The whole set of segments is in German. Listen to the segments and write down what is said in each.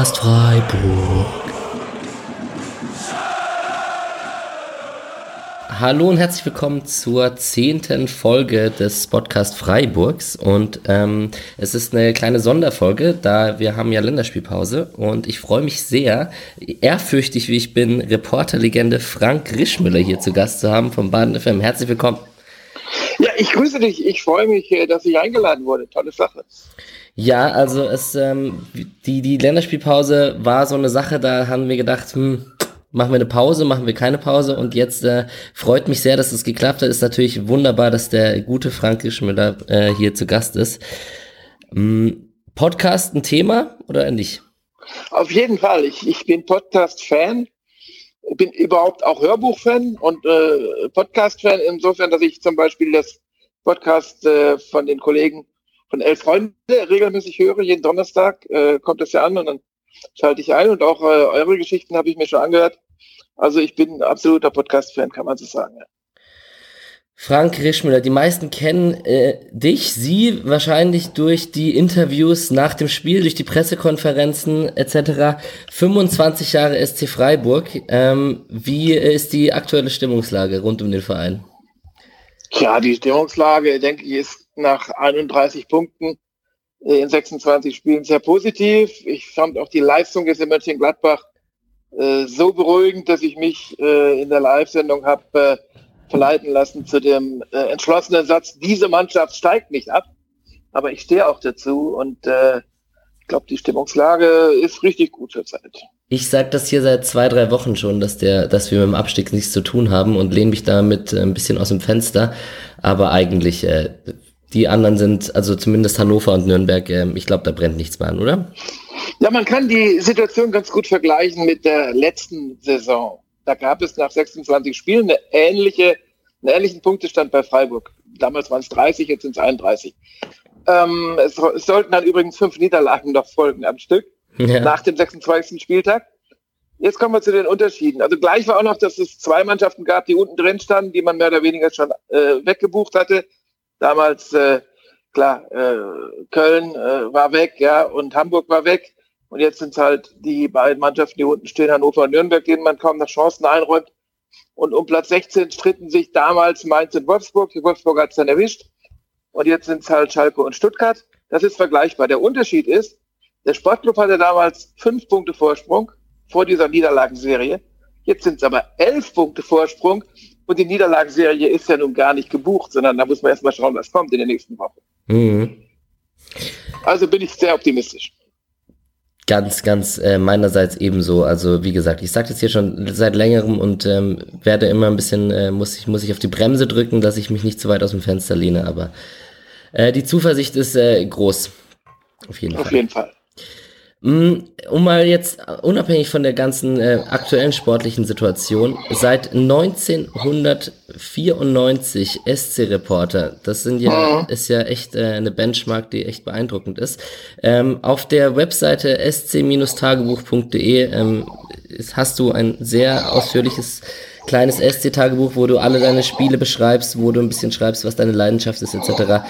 Podcast Freiburg. Hallo und herzlich willkommen zur zehnten Folge des Podcast Freiburgs und ähm, es ist eine kleine Sonderfolge, da wir haben ja Länderspielpause und ich freue mich sehr, ehrfürchtig wie ich bin, Reporterlegende Frank Rischmüller hier zu Gast zu haben vom Baden FM. Herzlich willkommen. Ja, ich grüße dich. Ich freue mich, äh, dass ich eingeladen wurde. Tolle Sache. Ja, also es, ähm, die, die Länderspielpause war so eine Sache, da haben wir gedacht, hm, machen wir eine Pause, machen wir keine Pause und jetzt äh, freut mich sehr, dass es geklappt hat. Ist natürlich wunderbar, dass der gute Frank Rischmüller äh, hier zu Gast ist. Ähm, Podcast ein Thema oder nicht? Auf jeden Fall. Ich, ich bin Podcast-Fan bin überhaupt auch Hörbuch-Fan und äh, Podcast-Fan, insofern, dass ich zum Beispiel das Podcast äh, von den Kollegen von Elf Freunde regelmäßig höre. Jeden Donnerstag äh, kommt das ja an und dann schalte ich ein und auch äh, eure Geschichten habe ich mir schon angehört. Also ich bin ein absoluter Podcast-Fan, kann man so sagen. Ja. Frank Rischmüller, die meisten kennen äh, dich, sie wahrscheinlich durch die Interviews nach dem Spiel, durch die Pressekonferenzen etc. 25 Jahre SC Freiburg. Ähm, wie ist die aktuelle Stimmungslage rund um den Verein? Tja, die Stimmungslage, denke ich, ist nach 31 Punkten äh, in 26 Spielen sehr positiv. Ich fand auch die Leistung des in Mönchengladbach äh, so beruhigend, dass ich mich äh, in der Live-Sendung habe äh, verleiten lassen zu dem entschlossenen Satz, diese Mannschaft steigt nicht ab. Aber ich stehe auch dazu und ich glaube, die Stimmungslage ist richtig gut zurzeit. Ich sage das hier seit zwei, drei Wochen schon, dass, der, dass wir mit dem Abstieg nichts zu tun haben und lehne mich damit ein bisschen aus dem Fenster. Aber eigentlich, die anderen sind, also zumindest Hannover und Nürnberg, äh, ich glaube, da brennt nichts mehr an, oder? Ja, man kann die Situation ganz gut vergleichen mit der letzten Saison. Da gab es nach 26 Spielen eine ähnliche, einen ähnlichen Punktestand bei Freiburg. Damals waren es 30, jetzt sind es 31. Ähm, es, es, sollten dann übrigens fünf Niederlagen noch folgen am Stück ja. nach dem 26. Spieltag. Jetzt kommen wir zu den Unterschieden. Also gleich war auch noch, dass es zwei Mannschaften gab, die unten drin standen, die man mehr oder weniger schon äh, weggebucht hatte. Damals, äh, klar, äh, Köln äh, war weg, ja, und Hamburg war weg. Und jetzt sind es halt die beiden Mannschaften, die unten stehen, Hannover und Nürnberg, denen man kaum noch Chancen einräumt. Und um Platz 16 stritten sich damals Mainz und Wolfsburg. Die Wolfsburg hat es dann erwischt. Und jetzt sind es halt Schalke und Stuttgart. Das ist vergleichbar. Der Unterschied ist, der Sportclub hatte damals fünf Punkte Vorsprung vor dieser Niederlagenserie. Jetzt sind es aber elf Punkte Vorsprung. Und die Niederlagenserie ist ja nun gar nicht gebucht, sondern da muss man erstmal schauen, was kommt in der nächsten Woche. Mhm. Also bin ich sehr optimistisch ganz, ganz äh, meinerseits ebenso. Also wie gesagt, ich sage das hier schon seit längerem und ähm, werde immer ein bisschen, äh, muss, ich, muss ich auf die Bremse drücken, dass ich mich nicht zu weit aus dem Fenster lehne, aber äh, die Zuversicht ist äh, groß. Auf jeden auf Fall. Auf jeden Fall. Mm, um mal jetzt unabhängig von der ganzen äh, aktuellen sportlichen Situation, seit 1994 SC-Reporter, das sind ja, ist ja echt äh, eine Benchmark, die echt beeindruckend ist. Ähm, auf der Webseite sc-tagebuch.de ähm, hast du ein sehr ausführliches kleines SC-Tagebuch, wo du alle deine Spiele beschreibst, wo du ein bisschen schreibst, was deine Leidenschaft ist, etc.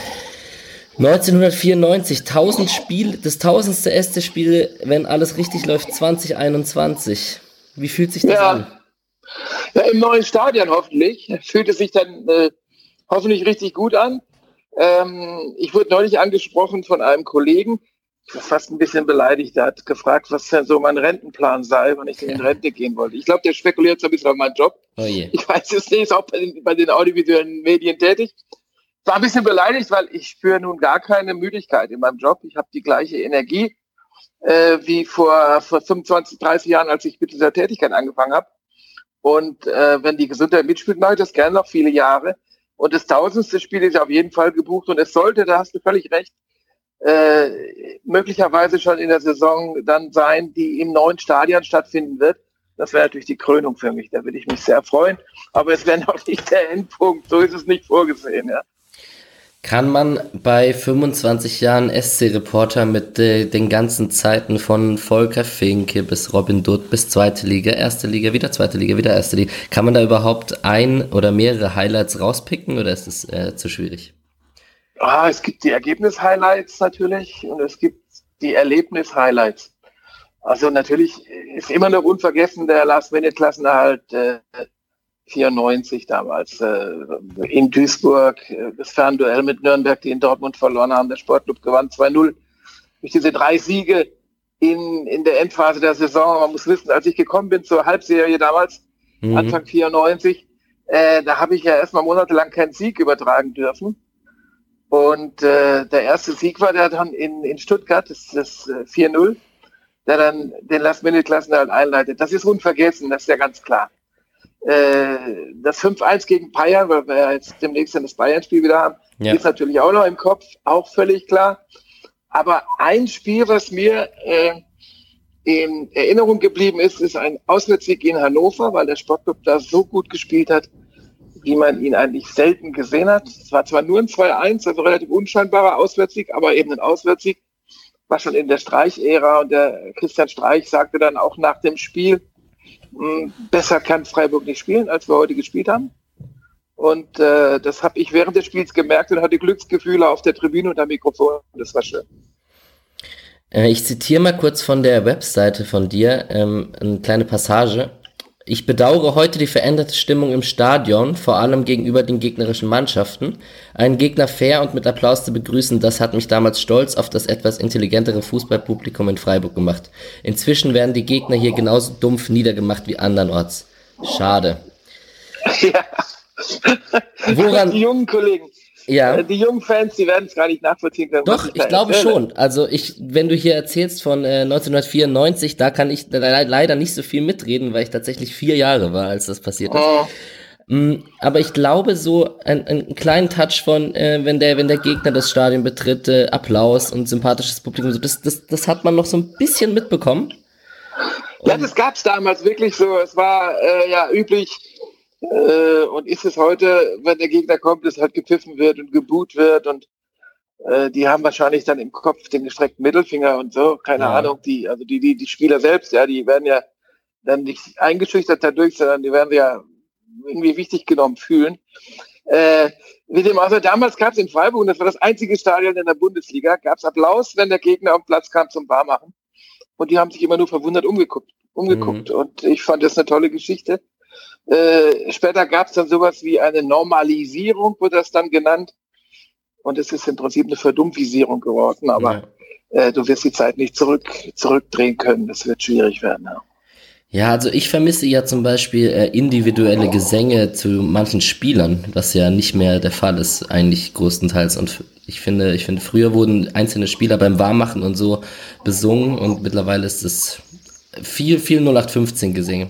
1994, 1000 Spiel, das tausendste erste Spiel, wenn alles richtig läuft, 2021. Wie fühlt sich das ja. an? Ja, im neuen Stadion hoffentlich. Fühlt es sich dann äh, hoffentlich richtig gut an. Ähm, ich wurde neulich angesprochen von einem Kollegen, fast ein bisschen beleidigt, der hat gefragt, was denn so mein Rentenplan sei, wenn ich in Rente gehen wollte. Ich glaube, der spekuliert so ein bisschen auf meinen Job. Oh ich weiß es nicht, ist auch bei den, bei den audiovisuellen Medien tätig war ein bisschen beleidigt, weil ich spüre nun gar keine Müdigkeit in meinem Job. Ich habe die gleiche Energie äh, wie vor, vor 25, 30 Jahren, als ich mit dieser Tätigkeit angefangen habe. Und äh, wenn die Gesundheit mitspielt, mache ich das gerne noch viele Jahre. Und das tausendste Spiel ist auf jeden Fall gebucht und es sollte, da hast du völlig recht, äh, möglicherweise schon in der Saison dann sein, die im neuen Stadion stattfinden wird. Das wäre natürlich die Krönung für mich. Da würde ich mich sehr freuen. Aber es wäre noch nicht der Endpunkt. So ist es nicht vorgesehen. Ja. Kann man bei 25 Jahren SC-Reporter mit äh, den ganzen Zeiten von Volker Finke bis Robin Dutt bis zweite Liga, erste Liga, wieder zweite Liga, wieder erste Liga, kann man da überhaupt ein oder mehrere Highlights rauspicken oder ist es äh, zu schwierig? Ah, es gibt die Ergebnis-Highlights natürlich und es gibt die Erlebnis-Highlights. Also natürlich ist immer noch unvergessen der Last-Minute-Klassenerhalt äh, 94 damals äh, in Duisburg, äh, das Fernduell mit Nürnberg, die in Dortmund verloren haben. Der Sportclub gewann 2-0 durch diese drei Siege in, in der Endphase der Saison. Man muss wissen, als ich gekommen bin zur Halbserie damals, mhm. Anfang 94, äh, da habe ich ja erstmal monatelang keinen Sieg übertragen dürfen. Und äh, der erste Sieg war der dann in, in Stuttgart, das, das äh, 4-0, der dann den Last-Minute-Klassenerhalt einleitet. Das ist unvergessen, das ist ja ganz klar. Äh, das 5-1 gegen Bayern, weil wir ja jetzt demnächst dann das Bayern-Spiel wieder haben, ja. ist natürlich auch noch im Kopf, auch völlig klar. Aber ein Spiel, was mir äh, in Erinnerung geblieben ist, ist ein Auswärtssieg in Hannover, weil der Sportclub da so gut gespielt hat, wie man ihn eigentlich selten gesehen hat. Es war zwar nur ein 2-1, also relativ unscheinbarer Auswärtssieg, aber eben ein Auswärtssieg. War schon in der Streich-Ära und der Christian Streich sagte dann auch nach dem Spiel, besser kann Freiburg nicht spielen, als wir heute gespielt haben. Und äh, das habe ich während des Spiels gemerkt und hatte Glücksgefühle auf der Tribüne und am Mikrofon. Das war schön. Äh, ich zitiere mal kurz von der Webseite von dir ähm, eine kleine Passage. Ich bedauere heute die veränderte Stimmung im Stadion, vor allem gegenüber den gegnerischen Mannschaften. Einen Gegner fair und mit Applaus zu begrüßen, das hat mich damals stolz auf das etwas intelligentere Fußballpublikum in Freiburg gemacht. Inzwischen werden die Gegner hier genauso dumpf niedergemacht wie andernorts. Schade. Ja. Woran? Die jungen Kollegen. Ja. Äh, die jungen Fans, die werden es gar nicht nachvollziehen können. Doch, ich glaube schon. Also ich, wenn du hier erzählst von äh, 1994, da kann ich leider nicht so viel mitreden, weil ich tatsächlich vier Jahre war, als das passiert ist. Oh. Mm, aber ich glaube so ein, einen kleinen Touch von, äh, wenn der, wenn der Gegner das Stadion betritt, äh, Applaus und sympathisches Publikum, so das, das, das hat man noch so ein bisschen mitbekommen. ja, das gab es damals wirklich so. Es war äh, ja üblich, äh, und ist es heute, wenn der Gegner kommt, dass halt gepfiffen wird und geboot wird und äh, die haben wahrscheinlich dann im Kopf den gestreckten Mittelfinger und so, keine ja. Ahnung, die, also die, die, die Spieler selbst, ja, die werden ja dann nicht eingeschüchtert dadurch, sondern die werden ja irgendwie wichtig genommen fühlen. Äh, wie dem also damals gab es in Freiburg, und das war das einzige Stadion in der Bundesliga, gab es Applaus, wenn der Gegner auf den Platz kam zum Barmachen. Und die haben sich immer nur verwundert umgeguckt. umgeguckt. Mhm. Und ich fand das eine tolle Geschichte. Äh, später gab es dann sowas wie eine Normalisierung, wurde das dann genannt. Und es ist im Prinzip eine Verdumpfisierung geworden, aber ja. äh, du wirst die Zeit nicht zurück, zurückdrehen können. Das wird schwierig werden. Ja. Ja, also ich vermisse ja zum Beispiel äh, individuelle Gesänge zu manchen Spielern, was ja nicht mehr der Fall ist, eigentlich größtenteils. Und ich finde, ich finde, früher wurden einzelne Spieler beim Warmmachen und so besungen und mittlerweile ist es viel, viel 0815 Gesänge.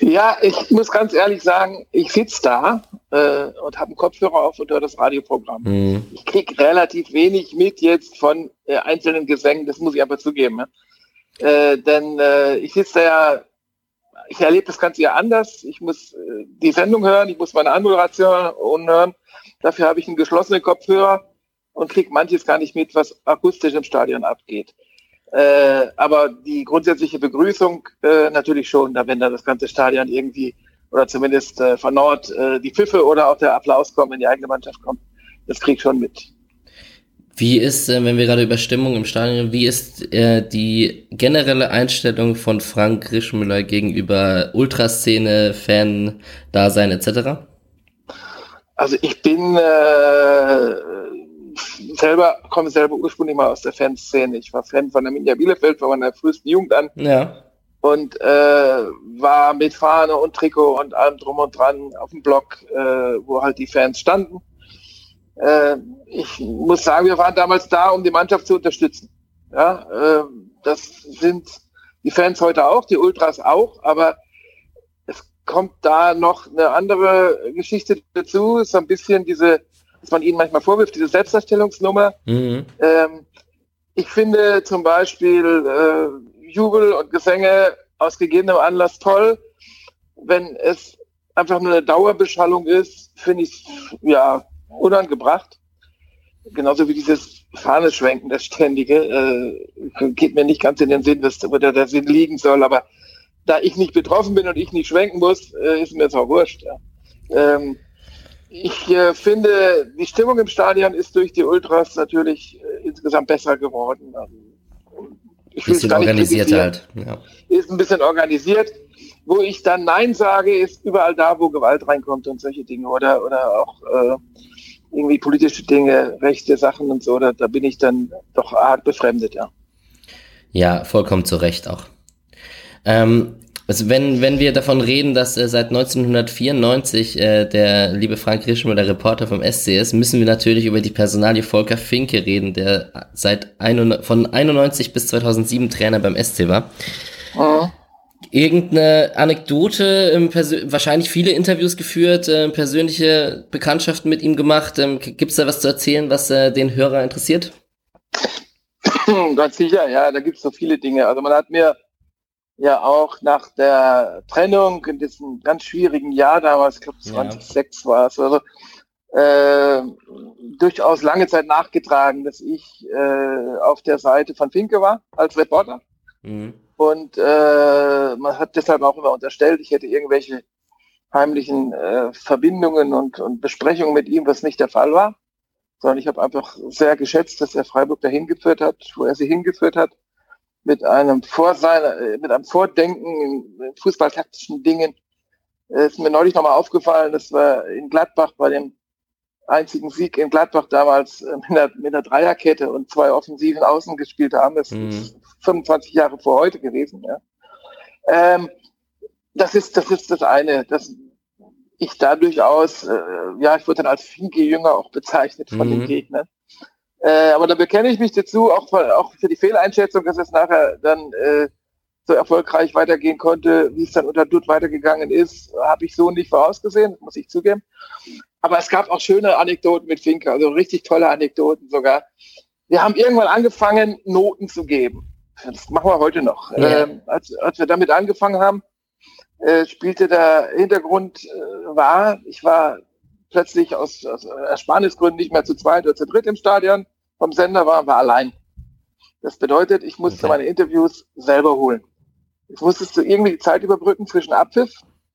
Ja, ich muss ganz ehrlich sagen, ich sitze da äh, und habe einen Kopfhörer auf und höre das Radioprogramm. Mhm. Ich kriege relativ wenig mit jetzt von äh, einzelnen Gesängen, das muss ich aber zugeben. Ja? Äh, denn äh, ich sitze da ja, ich erlebe das Ganze ja anders. Ich muss äh, die Sendung hören, ich muss meine Anmoderation hören. Dafür habe ich einen geschlossenen Kopfhörer und kriege manches gar nicht mit, was akustisch im Stadion abgeht. Äh, aber die grundsätzliche Begrüßung äh, natürlich schon, da wenn da das ganze Stadion irgendwie oder zumindest äh, von Nord äh, die Pfiffe oder auch der Applaus kommen, wenn die eigene Mannschaft kommt, das krieg ich schon mit. Wie ist, äh, wenn wir gerade über Stimmung im Stadion, wie ist äh, die generelle Einstellung von Frank Rischmüller gegenüber Ultraszene, Fan-Dasein etc.? Also ich bin äh, selber komme selber ursprünglich mal aus der Fanszene. Ich war Fan von der Minja Bielefeld von meiner frühesten Jugend an. Ja. Und äh, war mit Fahne und Trikot und allem drum und dran auf dem Block, äh, wo halt die Fans standen. Äh, ich muss sagen, wir waren damals da, um die Mannschaft zu unterstützen. Ja, äh, das sind die Fans heute auch, die Ultras auch, aber es kommt da noch eine andere Geschichte dazu. So ein bisschen diese was man ihnen manchmal vorwirft, diese Selbstdarstellungsnummer. Mhm. Ähm, ich finde zum Beispiel äh, Jubel und Gesänge aus gegebenem Anlass toll. Wenn es einfach nur eine Dauerbeschallung ist, finde ich es ja unangebracht. Genauso wie dieses Fahneschwenken, das ständige, äh, geht mir nicht ganz in den Sinn, was, wo der, der Sinn liegen soll. Aber da ich nicht betroffen bin und ich nicht schwenken muss, äh, ist mir das auch wurscht. Ja. Ähm, ich äh, finde, die Stimmung im Stadion ist durch die Ultras natürlich äh, insgesamt besser geworden. Ähm, Ich bisschen organisiert halt. Ja. Ist ein bisschen organisiert. Wo ich dann Nein sage, ist überall da, wo Gewalt reinkommt und solche Dinge oder, oder auch äh, irgendwie politische Dinge, rechte Sachen und so. Da, da bin ich dann doch arg befremdet, ja. Ja, vollkommen zu Recht auch. Ähm, also wenn, wenn wir davon reden, dass äh, seit 1994 äh, der liebe Frank Rischmer der Reporter vom SC ist, müssen wir natürlich über die Personalie Volker Finke reden, der seit ein, von 91 bis 2007 Trainer beim SC war. Mhm. Irgendeine Anekdote, ähm, wahrscheinlich viele Interviews geführt, äh, persönliche Bekanntschaften mit ihm gemacht. Ähm, Gibt es da was zu erzählen, was äh, den Hörer interessiert? Ganz sicher, ja, da gibt es so viele Dinge. Also man hat mir ja auch nach der Trennung in diesem ganz schwierigen Jahr damals, ich glaube 2006 ja. war es, also äh, durchaus lange Zeit nachgetragen, dass ich äh, auf der Seite von Finke war als Reporter. Mhm. Und äh, man hat deshalb auch immer unterstellt, ich hätte irgendwelche heimlichen äh, Verbindungen und, und Besprechungen mit ihm, was nicht der Fall war. Sondern ich habe einfach sehr geschätzt, dass er Freiburg dahin geführt hat, wo er sie hingeführt hat mit einem Vorsein, äh, mit einem Vordenken in fußballtaktischen Dingen. Es ist mir neulich nochmal aufgefallen, dass wir in Gladbach bei dem einzigen Sieg in Gladbach damals äh, mit einer, mit einer Dreierkette und zwei offensiven Außen gespielt haben. Das mhm. ist 25 Jahre vor heute gewesen. Ja. Ähm, das ist das ist das eine, dass ich da durchaus, äh, ja, ich wurde dann als Finke-Jünger auch bezeichnet von mhm. den Gegnern. Äh, aber da bekenne ich mich dazu, auch für, auch für die Fehleinschätzung, dass es nachher dann äh, so erfolgreich weitergehen konnte, wie es dann unter Dutt weitergegangen ist, habe ich so nicht vorausgesehen, muss ich zugeben. Aber es gab auch schöne Anekdoten mit Finke, also richtig tolle Anekdoten sogar. Wir haben irgendwann angefangen, Noten zu geben. Das machen wir heute noch. Ja. Ähm, als, als wir damit angefangen haben, äh, spielte der Hintergrund äh, war, ich war plötzlich aus, aus Ersparnisgründen nicht mehr zu zweit oder zu dritt im Stadion vom Sender war, war allein. Das bedeutet, ich musste okay. meine Interviews selber holen. Ich musste irgendwie die Zeit überbrücken zwischen Abpfiff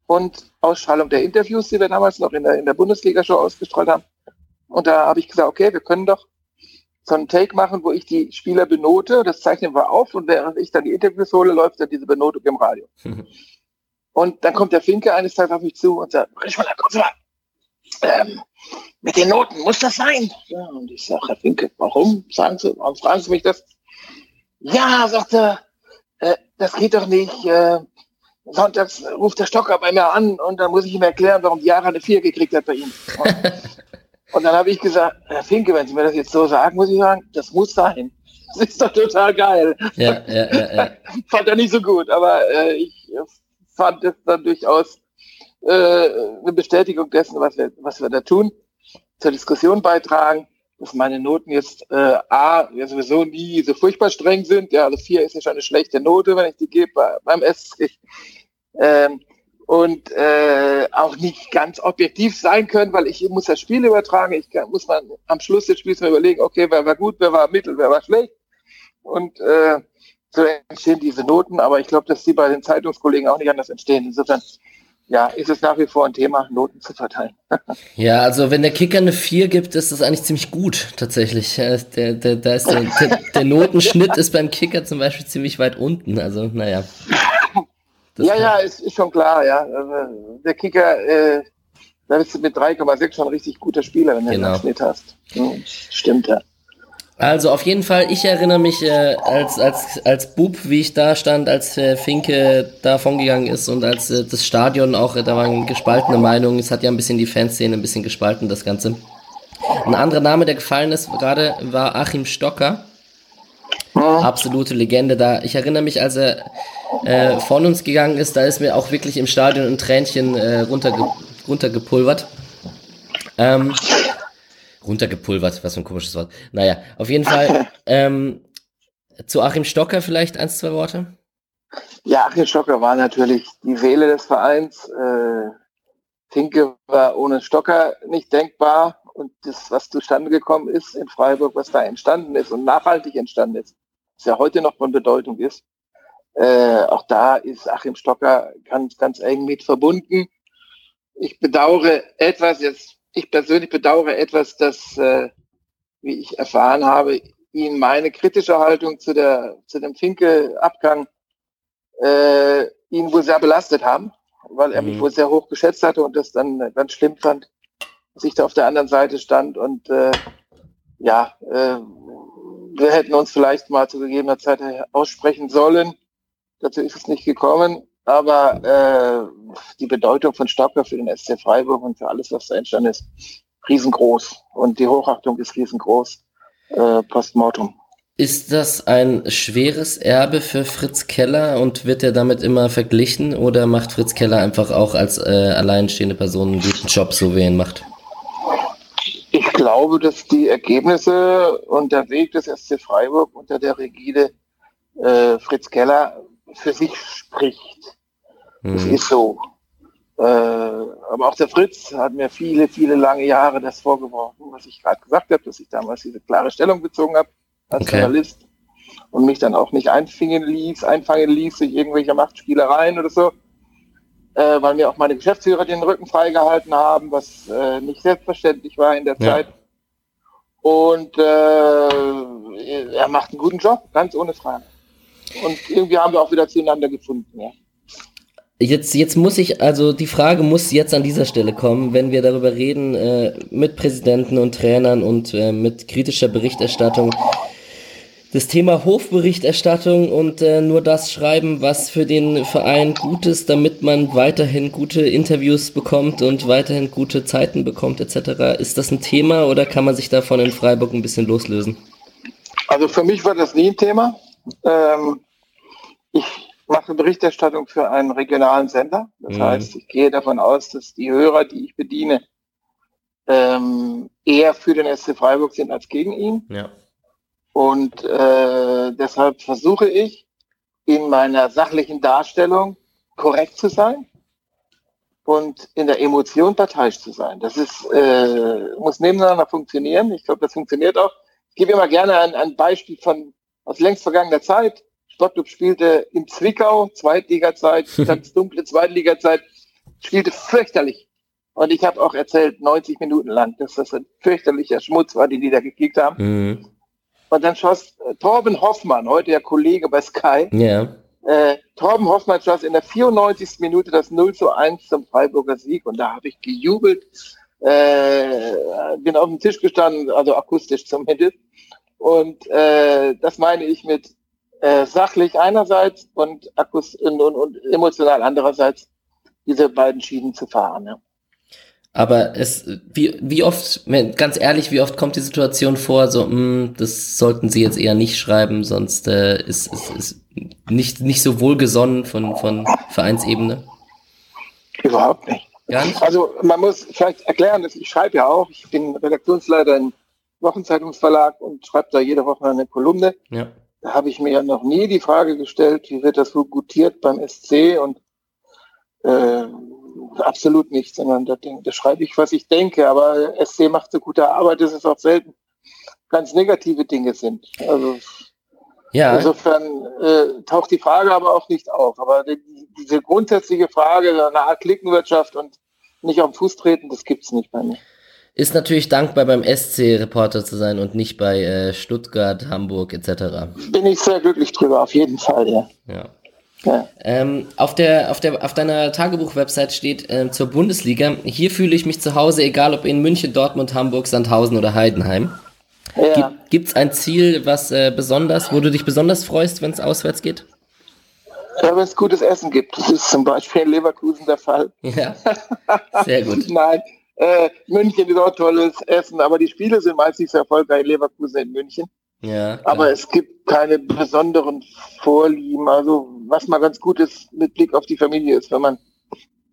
und Ausstrahlung der Interviews, die wir damals noch in der, in der Bundesliga-Show ausgestrahlt haben. Und da habe ich gesagt, okay, wir können doch so einen Take machen, wo ich die Spieler benote. Das zeichnen wir auf und während ich dann die Interviews hole, läuft dann diese Benotung im Radio. und dann kommt der Finke eines Tages auf mich zu und sagt, komm mal, ähm, mit den Noten, muss das sein? Ja, und ich sage, Herr Finke, warum? Sagen Sie, warum fragen Sie mich das? Ja, sagt er, äh, das geht doch nicht. Äh, sonntags ruft der Stocker bei mir an und dann muss ich ihm erklären, warum Jara eine 4 gekriegt hat bei ihm. Und, und dann habe ich gesagt, Herr Finke, wenn Sie mir das jetzt so sagen, muss ich sagen, das muss sein. Das ist doch total geil. Ja, ja, ja, ja. fand er nicht so gut, aber äh, ich fand es dann durchaus äh, eine Bestätigung dessen, was wir, was wir da tun zur Diskussion beitragen, dass meine Noten jetzt äh, A, ja sowieso nie so furchtbar streng sind. Ja, also vier ist ja schon eine schlechte Note, wenn ich die gebe bei, beim SC. Ähm, und äh, auch nicht ganz objektiv sein können, weil ich muss das Spiel übertragen. Ich kann, muss man am Schluss des Spiels mal überlegen, okay, wer war gut, wer war mittel, wer war schlecht. Und äh, so entstehen diese Noten, aber ich glaube, dass die bei den Zeitungskollegen auch nicht anders entstehen. Insofern ja, ist es nach wie vor ein Thema, Noten zu verteilen. ja, also wenn der Kicker eine 4 gibt, ist das eigentlich ziemlich gut, tatsächlich. Der, der, der, der, der Notenschnitt ist beim Kicker zum Beispiel ziemlich weit unten. Also, naja. Das ja, ja, ist, ist schon klar, ja. Also, der Kicker, äh, da bist du mit 3,6 schon ein richtig guter Spieler, wenn du genau. einen Schnitt hast. Hm, stimmt, ja. Also auf jeden Fall, ich erinnere mich äh, als, als, als Bub, wie ich da stand, als äh, Finke davon gegangen ist und als äh, das Stadion auch, äh, da waren gespaltene Meinungen. Es hat ja ein bisschen die Fanszene ein bisschen gespalten, das Ganze. Ein anderer Name, der gefallen ist gerade, war Achim Stocker. Absolute Legende da. Ich erinnere mich, als er äh, von uns gegangen ist, da ist mir auch wirklich im Stadion ein Tränchen äh, runterge runtergepulvert. Ähm, runtergepulvert, was für ein komisches Wort. Naja, auf jeden Fall ähm, zu Achim Stocker vielleicht ein, zwei Worte. Ja, Achim Stocker war natürlich die Seele des Vereins. Äh, Finke war ohne Stocker nicht denkbar. Und das, was zustande gekommen ist in Freiburg, was da entstanden ist und nachhaltig entstanden ist, was ja heute noch von Bedeutung ist, äh, auch da ist Achim Stocker ganz, ganz eng mit verbunden. Ich bedauere etwas, jetzt ich persönlich bedauere etwas, dass, äh, wie ich erfahren habe, ihn meine kritische Haltung zu, der, zu dem Finke-Abgang äh, ihn wohl sehr belastet haben, weil er mhm. mich wohl sehr hoch geschätzt hatte und das dann ganz schlimm fand, dass ich da auf der anderen Seite stand und äh, ja, äh, wir hätten uns vielleicht mal zu gegebener Zeit aussprechen sollen. Dazu ist es nicht gekommen. Aber äh, die Bedeutung von Stocker für den SC Freiburg und für alles, was da entstanden ist, riesengroß. Und die Hochachtung ist riesengroß. Äh, postmortem. Ist das ein schweres Erbe für Fritz Keller und wird er damit immer verglichen oder macht Fritz Keller einfach auch als äh, alleinstehende Person einen guten Job, so wie er ihn macht? Ich glaube, dass die Ergebnisse und der Weg des SC Freiburg unter der Rigide äh, Fritz Keller für sich spricht. Mhm. Das ist so. Äh, aber auch der Fritz hat mir viele, viele lange Jahre das vorgeworfen, was ich gerade gesagt habe, dass ich damals diese klare Stellung bezogen habe als okay. Journalist und mich dann auch nicht einfangen ließ, einfangen ließ durch irgendwelche Machtspielereien oder so, äh, weil mir auch meine Geschäftsführer den Rücken freigehalten haben, was äh, nicht selbstverständlich war in der ja. Zeit. Und äh, er macht einen guten Job, ganz ohne Frage. Und irgendwie haben wir auch wieder zueinander gefunden. Ja. Jetzt, jetzt muss ich, also die Frage muss jetzt an dieser Stelle kommen, wenn wir darüber reden, äh, mit Präsidenten und Trainern und äh, mit kritischer Berichterstattung. Das Thema Hofberichterstattung und äh, nur das schreiben, was für den Verein gut ist, damit man weiterhin gute Interviews bekommt und weiterhin gute Zeiten bekommt, etc. Ist das ein Thema oder kann man sich davon in Freiburg ein bisschen loslösen? Also für mich war das nie ein Thema. Ähm, ich mache Berichterstattung für einen regionalen Sender. Das mhm. heißt, ich gehe davon aus, dass die Hörer, die ich bediene, ähm, eher für den SC Freiburg sind als gegen ihn. Ja. Und äh, deshalb versuche ich, in meiner sachlichen Darstellung korrekt zu sein und in der Emotion parteiisch zu sein. Das ist, äh, muss nebeneinander funktionieren. Ich glaube, das funktioniert auch. Ich gebe immer gerne ein, ein Beispiel von aus längst vergangener Zeit. Sportclub spielte in Zwickau, Zweitliga-Zeit, ganz dunkle Zweitliga-Zeit, spielte fürchterlich. Und ich habe auch erzählt, 90 Minuten lang, dass das ein fürchterlicher Schmutz war, den die da gekickt haben. Mhm. Und dann schoss äh, Torben Hoffmann, heute ja Kollege bei Sky. Ja. Äh, Torben Hoffmann schoss in der 94. Minute das 0 zu 1 zum Freiburger Sieg. Und da habe ich gejubelt, äh, bin auf dem Tisch gestanden, also akustisch zumindest. Und äh, das meine ich mit äh, sachlich einerseits und, Akkus und, und, und emotional andererseits diese beiden Schienen zu fahren. Ja. Aber es, wie, wie oft, ganz ehrlich, wie oft kommt die Situation vor, so, mh, hm, das sollten Sie jetzt eher nicht schreiben, sonst äh, ist es ist, nicht, nicht so wohlgesonnen von, von Vereinsebene? Überhaupt nicht. Gar nicht. Also man muss vielleicht erklären, dass ich schreibe ja auch, ich bin Redaktionsleiter in Wochenzeitungsverlag und schreibe da jede Woche eine Kolumne. Ja. Da habe ich mir ja noch nie die Frage gestellt, wie wird das so gutiert beim SC und äh, absolut nicht, sondern da, da schreibe ich, was ich denke. Aber SC macht so gute Arbeit, dass es auch selten ganz negative Dinge sind. Also ja. insofern äh, taucht die Frage aber auch nicht auf. Aber die, diese grundsätzliche Frage, eine Art Klickenwirtschaft und nicht auf den Fuß treten, das gibt es nicht bei mir. Ist natürlich dankbar beim SC-Reporter zu sein und nicht bei äh, Stuttgart, Hamburg etc. Bin ich sehr glücklich drüber, auf jeden Fall, ja. Ja. Ja. Ähm, auf, der, auf, der, auf deiner Tagebuch-Website steht äh, zur Bundesliga, hier fühle ich mich zu Hause, egal ob in München, Dortmund, Hamburg, Sandhausen oder Heidenheim. Ja. Gibt es ein Ziel, was äh, besonders, wo du dich besonders freust, wenn es auswärts geht? Ja, wenn es gutes Essen gibt. Das ist zum Beispiel in Leverkusen der Fall. Ja, sehr gut. Nein, äh, München ist auch tolles Essen, aber die Spiele sind meistens erfolgreich in Leverkusen in München. Ja, aber es gibt keine besonderen Vorlieben. Also was mal ganz gut ist mit Blick auf die Familie ist, wenn man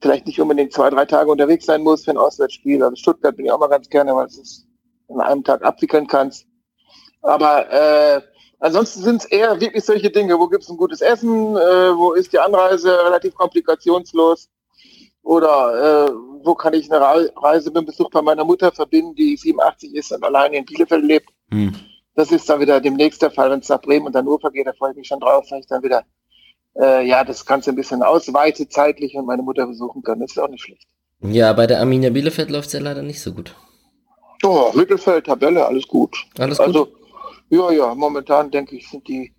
vielleicht nicht unbedingt zwei, drei Tage unterwegs sein muss für ein Auswärtsspiel. Also Stuttgart bin ich auch mal ganz gerne, weil du es in einem Tag abwickeln kannst. Aber äh, ansonsten sind es eher wirklich solche Dinge. Wo gibt es ein gutes Essen? Äh, wo ist die Anreise relativ komplikationslos? Oder äh, wo kann ich eine Reise mit einem Besuch bei meiner Mutter verbinden, die 87 ist und alleine in Bielefeld lebt? Hm. Das ist dann wieder demnächst der Fall, wenn es nach Bremen und Hannover geht, da freue ich mich schon drauf, weil ich dann wieder äh, ja das Ganze ein bisschen ausweite zeitlich und meine Mutter besuchen kann. Das ist auch nicht schlecht. Ja, bei der Arminia Bielefeld läuft es ja leider nicht so gut. Oh, Mittelfeld, Tabelle, alles gut. Alles gut. Also Ja, ja, momentan denke ich, sind die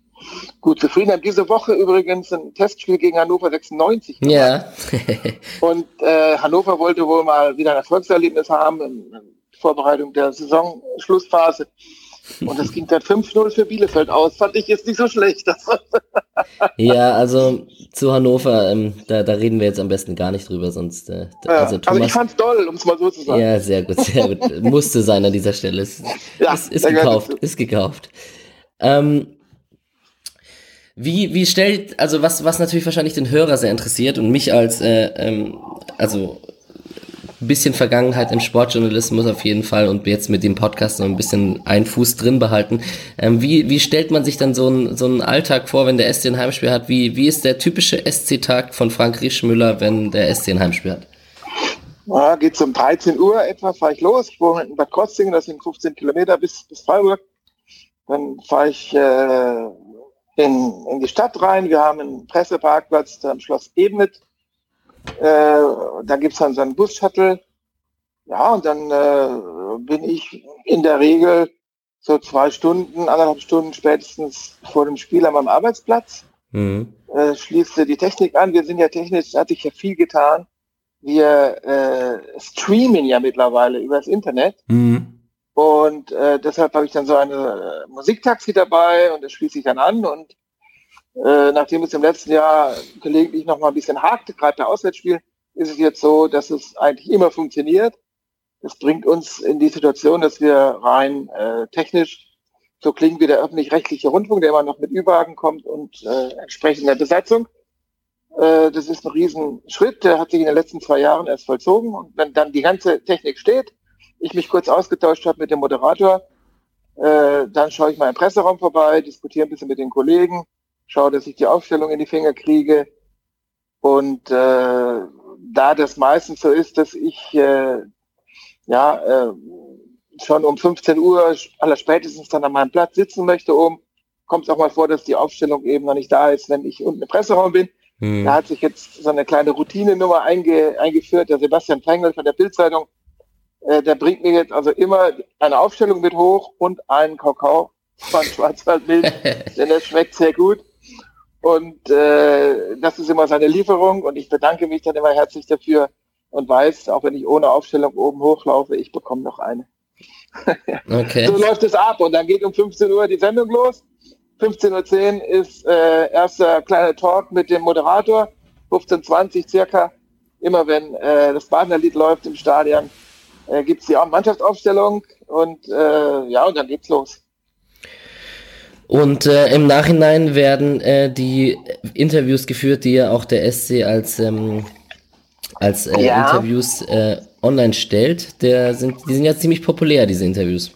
gut zufrieden. Haben diese Woche übrigens ein Testspiel gegen Hannover 96 gemacht. Ja. und äh, Hannover wollte wohl mal wieder ein Erfolgserlebnis haben in, in Vorbereitung der Saisonschlussphase. Und das ging dann 5-0 für Bielefeld aus. Fand ich jetzt nicht so schlecht. ja, also zu Hannover, ähm, da, da reden wir jetzt am besten gar nicht drüber, sonst. Äh, ja, also, Thomas, also ich fand's toll, um es mal so zu sagen. Ja, sehr gut, sehr gut. Musste sein an dieser Stelle. Ist, ja, ist, ist gekauft, ist gekauft. Ähm, wie, wie stellt, also was, was natürlich wahrscheinlich den Hörer sehr interessiert und mich als, äh, ähm, also bisschen Vergangenheit im Sportjournalismus auf jeden Fall und jetzt mit dem Podcast noch ein bisschen einen Fuß drin behalten. Ähm, wie, wie stellt man sich dann so einen so einen Alltag vor, wenn der SC ein Heimspiel hat? Wie, wie ist der typische SC-Tag von Frank Rischmüller, wenn der SC ein Heimspiel hat? Ja, geht um 13 Uhr etwa, fahre ich los. Ich wohne in Bad Krotzingen, das sind 15 Kilometer bis, bis Freiburg. Dann fahre ich äh, in, in die Stadt rein. Wir haben einen Presseparkplatz am Schloss Ebnet äh, da gibt's dann so einen Bus-Shuttle. Ja, und dann äh, bin ich in der Regel so zwei Stunden, anderthalb Stunden spätestens vor dem Spiel an meinem Arbeitsplatz. Mhm. Äh, schließe die Technik an. Wir sind ja technisch, hat sich ja viel getan. Wir äh, streamen ja mittlerweile übers Internet. Mhm. Und äh, deshalb habe ich dann so eine äh, Musiktaxi dabei und das schließe ich dann an und äh, nachdem es im letzten Jahr gelegentlich noch mal ein bisschen hakte, gerade bei Auswärtsspiel, ist es jetzt so, dass es eigentlich immer funktioniert. Das bringt uns in die Situation, dass wir rein äh, technisch so klingen wie der öffentlich-rechtliche Rundfunk, der immer noch mit Überhaken kommt und äh, entsprechender Besetzung. Äh, das ist ein Riesenschritt, der hat sich in den letzten zwei Jahren erst vollzogen. Und wenn dann die ganze Technik steht, ich mich kurz ausgetauscht habe mit dem Moderator, äh, dann schaue ich mal im Presseraum vorbei, diskutiere ein bisschen mit den Kollegen, schaue, dass ich die Aufstellung in die Finger kriege. Und äh, da das meistens so ist, dass ich äh, ja äh, schon um 15 Uhr aller spätestens dann an meinem Platz sitzen möchte oben, kommt es auch mal vor, dass die Aufstellung eben noch nicht da ist, wenn ich unten im Presseraum bin. Hm. Da hat sich jetzt so eine kleine Routine-Nummer einge eingeführt. Der Sebastian Pengel von der Bildzeitung, äh, der bringt mir jetzt also immer eine Aufstellung mit hoch und einen Kakao von Schwarzwaldmilch, denn das schmeckt sehr gut. Und äh, das ist immer seine Lieferung und ich bedanke mich dann immer herzlich dafür und weiß, auch wenn ich ohne Aufstellung oben hochlaufe, ich bekomme noch eine. okay. So läuft es ab und dann geht um 15 Uhr die Sendung los. 15.10 Uhr ist äh, erster kleiner Talk mit dem Moderator. 15.20 Uhr circa, immer wenn äh, das Partnerlied läuft im Stadion, äh, gibt es die Mannschaftsaufstellung und äh, ja, und dann geht's los. Und äh, im Nachhinein werden äh, die Interviews geführt, die ja auch der SC als, ähm, als äh, ja. Interviews äh, online stellt. Der sind, die sind ja ziemlich populär, diese Interviews.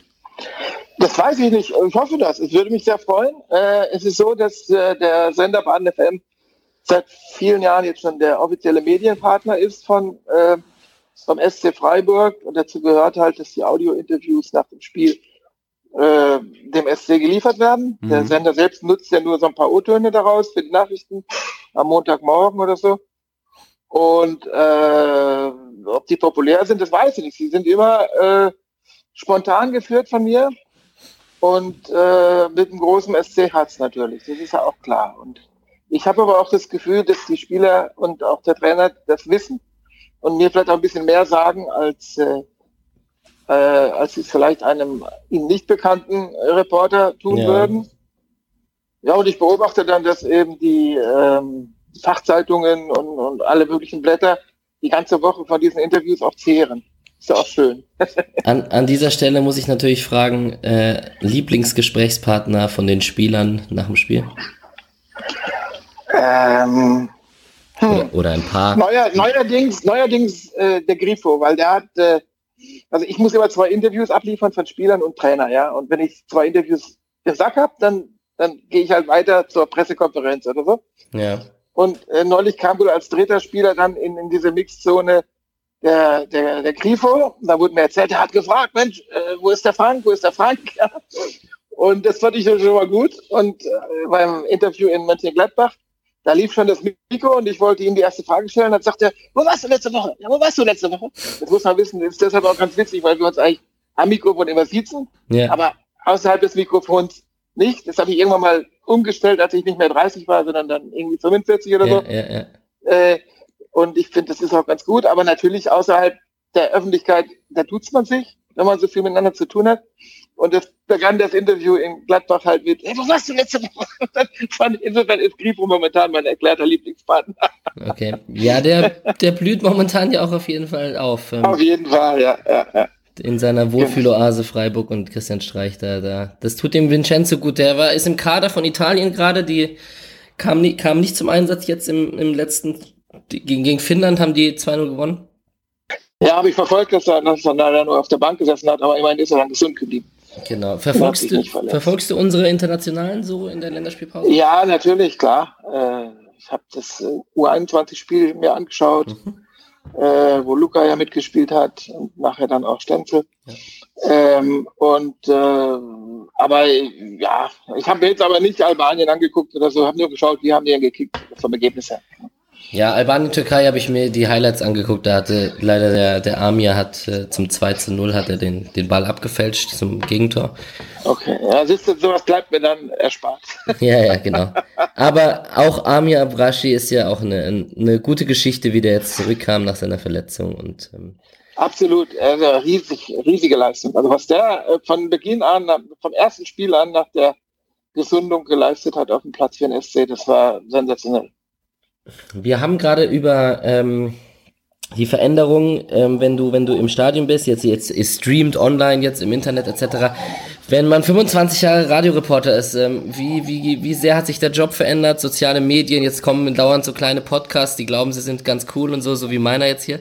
Das weiß ich nicht. Ich hoffe das. Es würde mich sehr freuen. Äh, es ist so, dass äh, der Sender Baden FM seit vielen Jahren jetzt schon der offizielle Medienpartner ist von vom SC Freiburg und dazu gehört halt, dass die Audio-Interviews nach dem Spiel äh, dem SC geliefert werden. Mhm. Der Sender selbst nutzt ja nur so ein paar O-Töne daraus für die Nachrichten am Montagmorgen oder so. Und äh, ob die populär sind, das weiß ich nicht. Sie sind immer äh, spontan geführt von mir und äh, mit einem großen SC-Herz natürlich. Das ist ja auch klar. Und ich habe aber auch das Gefühl, dass die Spieler und auch der Trainer das wissen und mir vielleicht auch ein bisschen mehr sagen als äh, äh, als sie es vielleicht einem ihnen nicht bekannten Reporter tun ja. würden. Ja, und ich beobachte dann, dass eben die ähm, Fachzeitungen und, und alle möglichen Blätter die ganze Woche von diesen Interviews auch zehren. Ist ja auch schön. an, an dieser Stelle muss ich natürlich fragen, äh, Lieblingsgesprächspartner von den Spielern nach dem Spiel? Ähm, hm. oder, oder, ein paar. Neuer, neuerdings neuerdings äh, der Grifo, weil der hat äh, also ich muss immer zwei Interviews abliefern von Spielern und Trainer, ja. Und wenn ich zwei Interviews im Sack habe, dann, dann gehe ich halt weiter zur Pressekonferenz oder so. Ja. Und äh, neulich kam wohl als dritter Spieler dann in, in diese Mixzone der, der, der Grifo. Da wurde mir erzählt, er hat gefragt, Mensch, äh, wo ist der Frank, wo ist der Frank? Und das fand ich schon mal gut. Und äh, beim Interview in Mönchengladbach da lief schon das Mikro und ich wollte ihm die erste Frage stellen. Dann sagt er, wo warst du letzte Woche? Ja, wo warst du letzte Woche? Das muss man wissen, das ist deshalb auch ganz witzig, weil wir uns eigentlich am Mikrofon immer sitzen. Ja. Aber außerhalb des Mikrofons nicht. Das habe ich irgendwann mal umgestellt, als ich nicht mehr 30 war, sondern dann irgendwie 45 oder so. Ja, ja, äh, und ich finde, das ist auch ganz gut. Aber natürlich außerhalb der Öffentlichkeit, da tut's man sich, wenn man so viel miteinander zu tun hat. Und das begann das Interview in Gladbach halt mit, hey, wo warst du letzte Woche? insofern ist Grifo momentan mein erklärter Lieblingspartner. Okay. Ja, der, der blüht momentan ja auch auf jeden Fall auf. Ähm, auf jeden Fall, ja. ja, ja. In seiner Wohlfühloase Freiburg und Christian Streich da, da. Das tut dem Vincenzo gut. Der war, ist im Kader von Italien gerade, die kam, nie, kam nicht zum Einsatz jetzt im, im letzten, die, gegen, gegen Finnland haben die 2-0 gewonnen. Ja, habe ich verfolgt, dass er, dass er leider nur auf der Bank gesessen hat, aber immerhin ist er dann gesund geblieben. Genau. Verfolgst du, verfolgst du unsere Internationalen so in der Länderspielpause? Ja, natürlich, klar. Äh, ich habe das äh, U21-Spiel mir angeschaut, mhm. äh, wo Luca ja mitgespielt hat und nachher dann auch Stenzel. Ja. Ähm, und äh, aber ja, ich habe mir jetzt aber nicht Albanien angeguckt oder so, habe nur geschaut, wie haben die denn gekickt vom Ergebnis her. Ja, Albanien-Türkei habe ich mir die Highlights angeguckt. Da hatte leider der, der Amir hat äh, zum 2 zu 0 hat er den, den Ball abgefälscht zum Gegentor. Okay, ja, siehst du, sowas bleibt mir dann erspart. ja, ja, genau. Aber auch Amir Abrashi ist ja auch eine, eine gute Geschichte, wie der jetzt zurückkam nach seiner Verletzung und ähm, Absolut, also riesig, riesige Leistung. Also was der äh, von Beginn an, vom ersten Spiel an nach der Gesundung geleistet hat auf dem Platz für den SC, das war sensationell. Wir haben gerade über ähm, die Veränderung, ähm, wenn du wenn du im Stadion bist, jetzt jetzt ist streamt online, jetzt im Internet etc. Wenn man 25 Jahre Radioreporter ist, ähm, wie wie wie sehr hat sich der Job verändert? Soziale Medien, jetzt kommen dauernd so kleine Podcasts, die glauben, sie sind ganz cool und so, so wie meiner jetzt hier.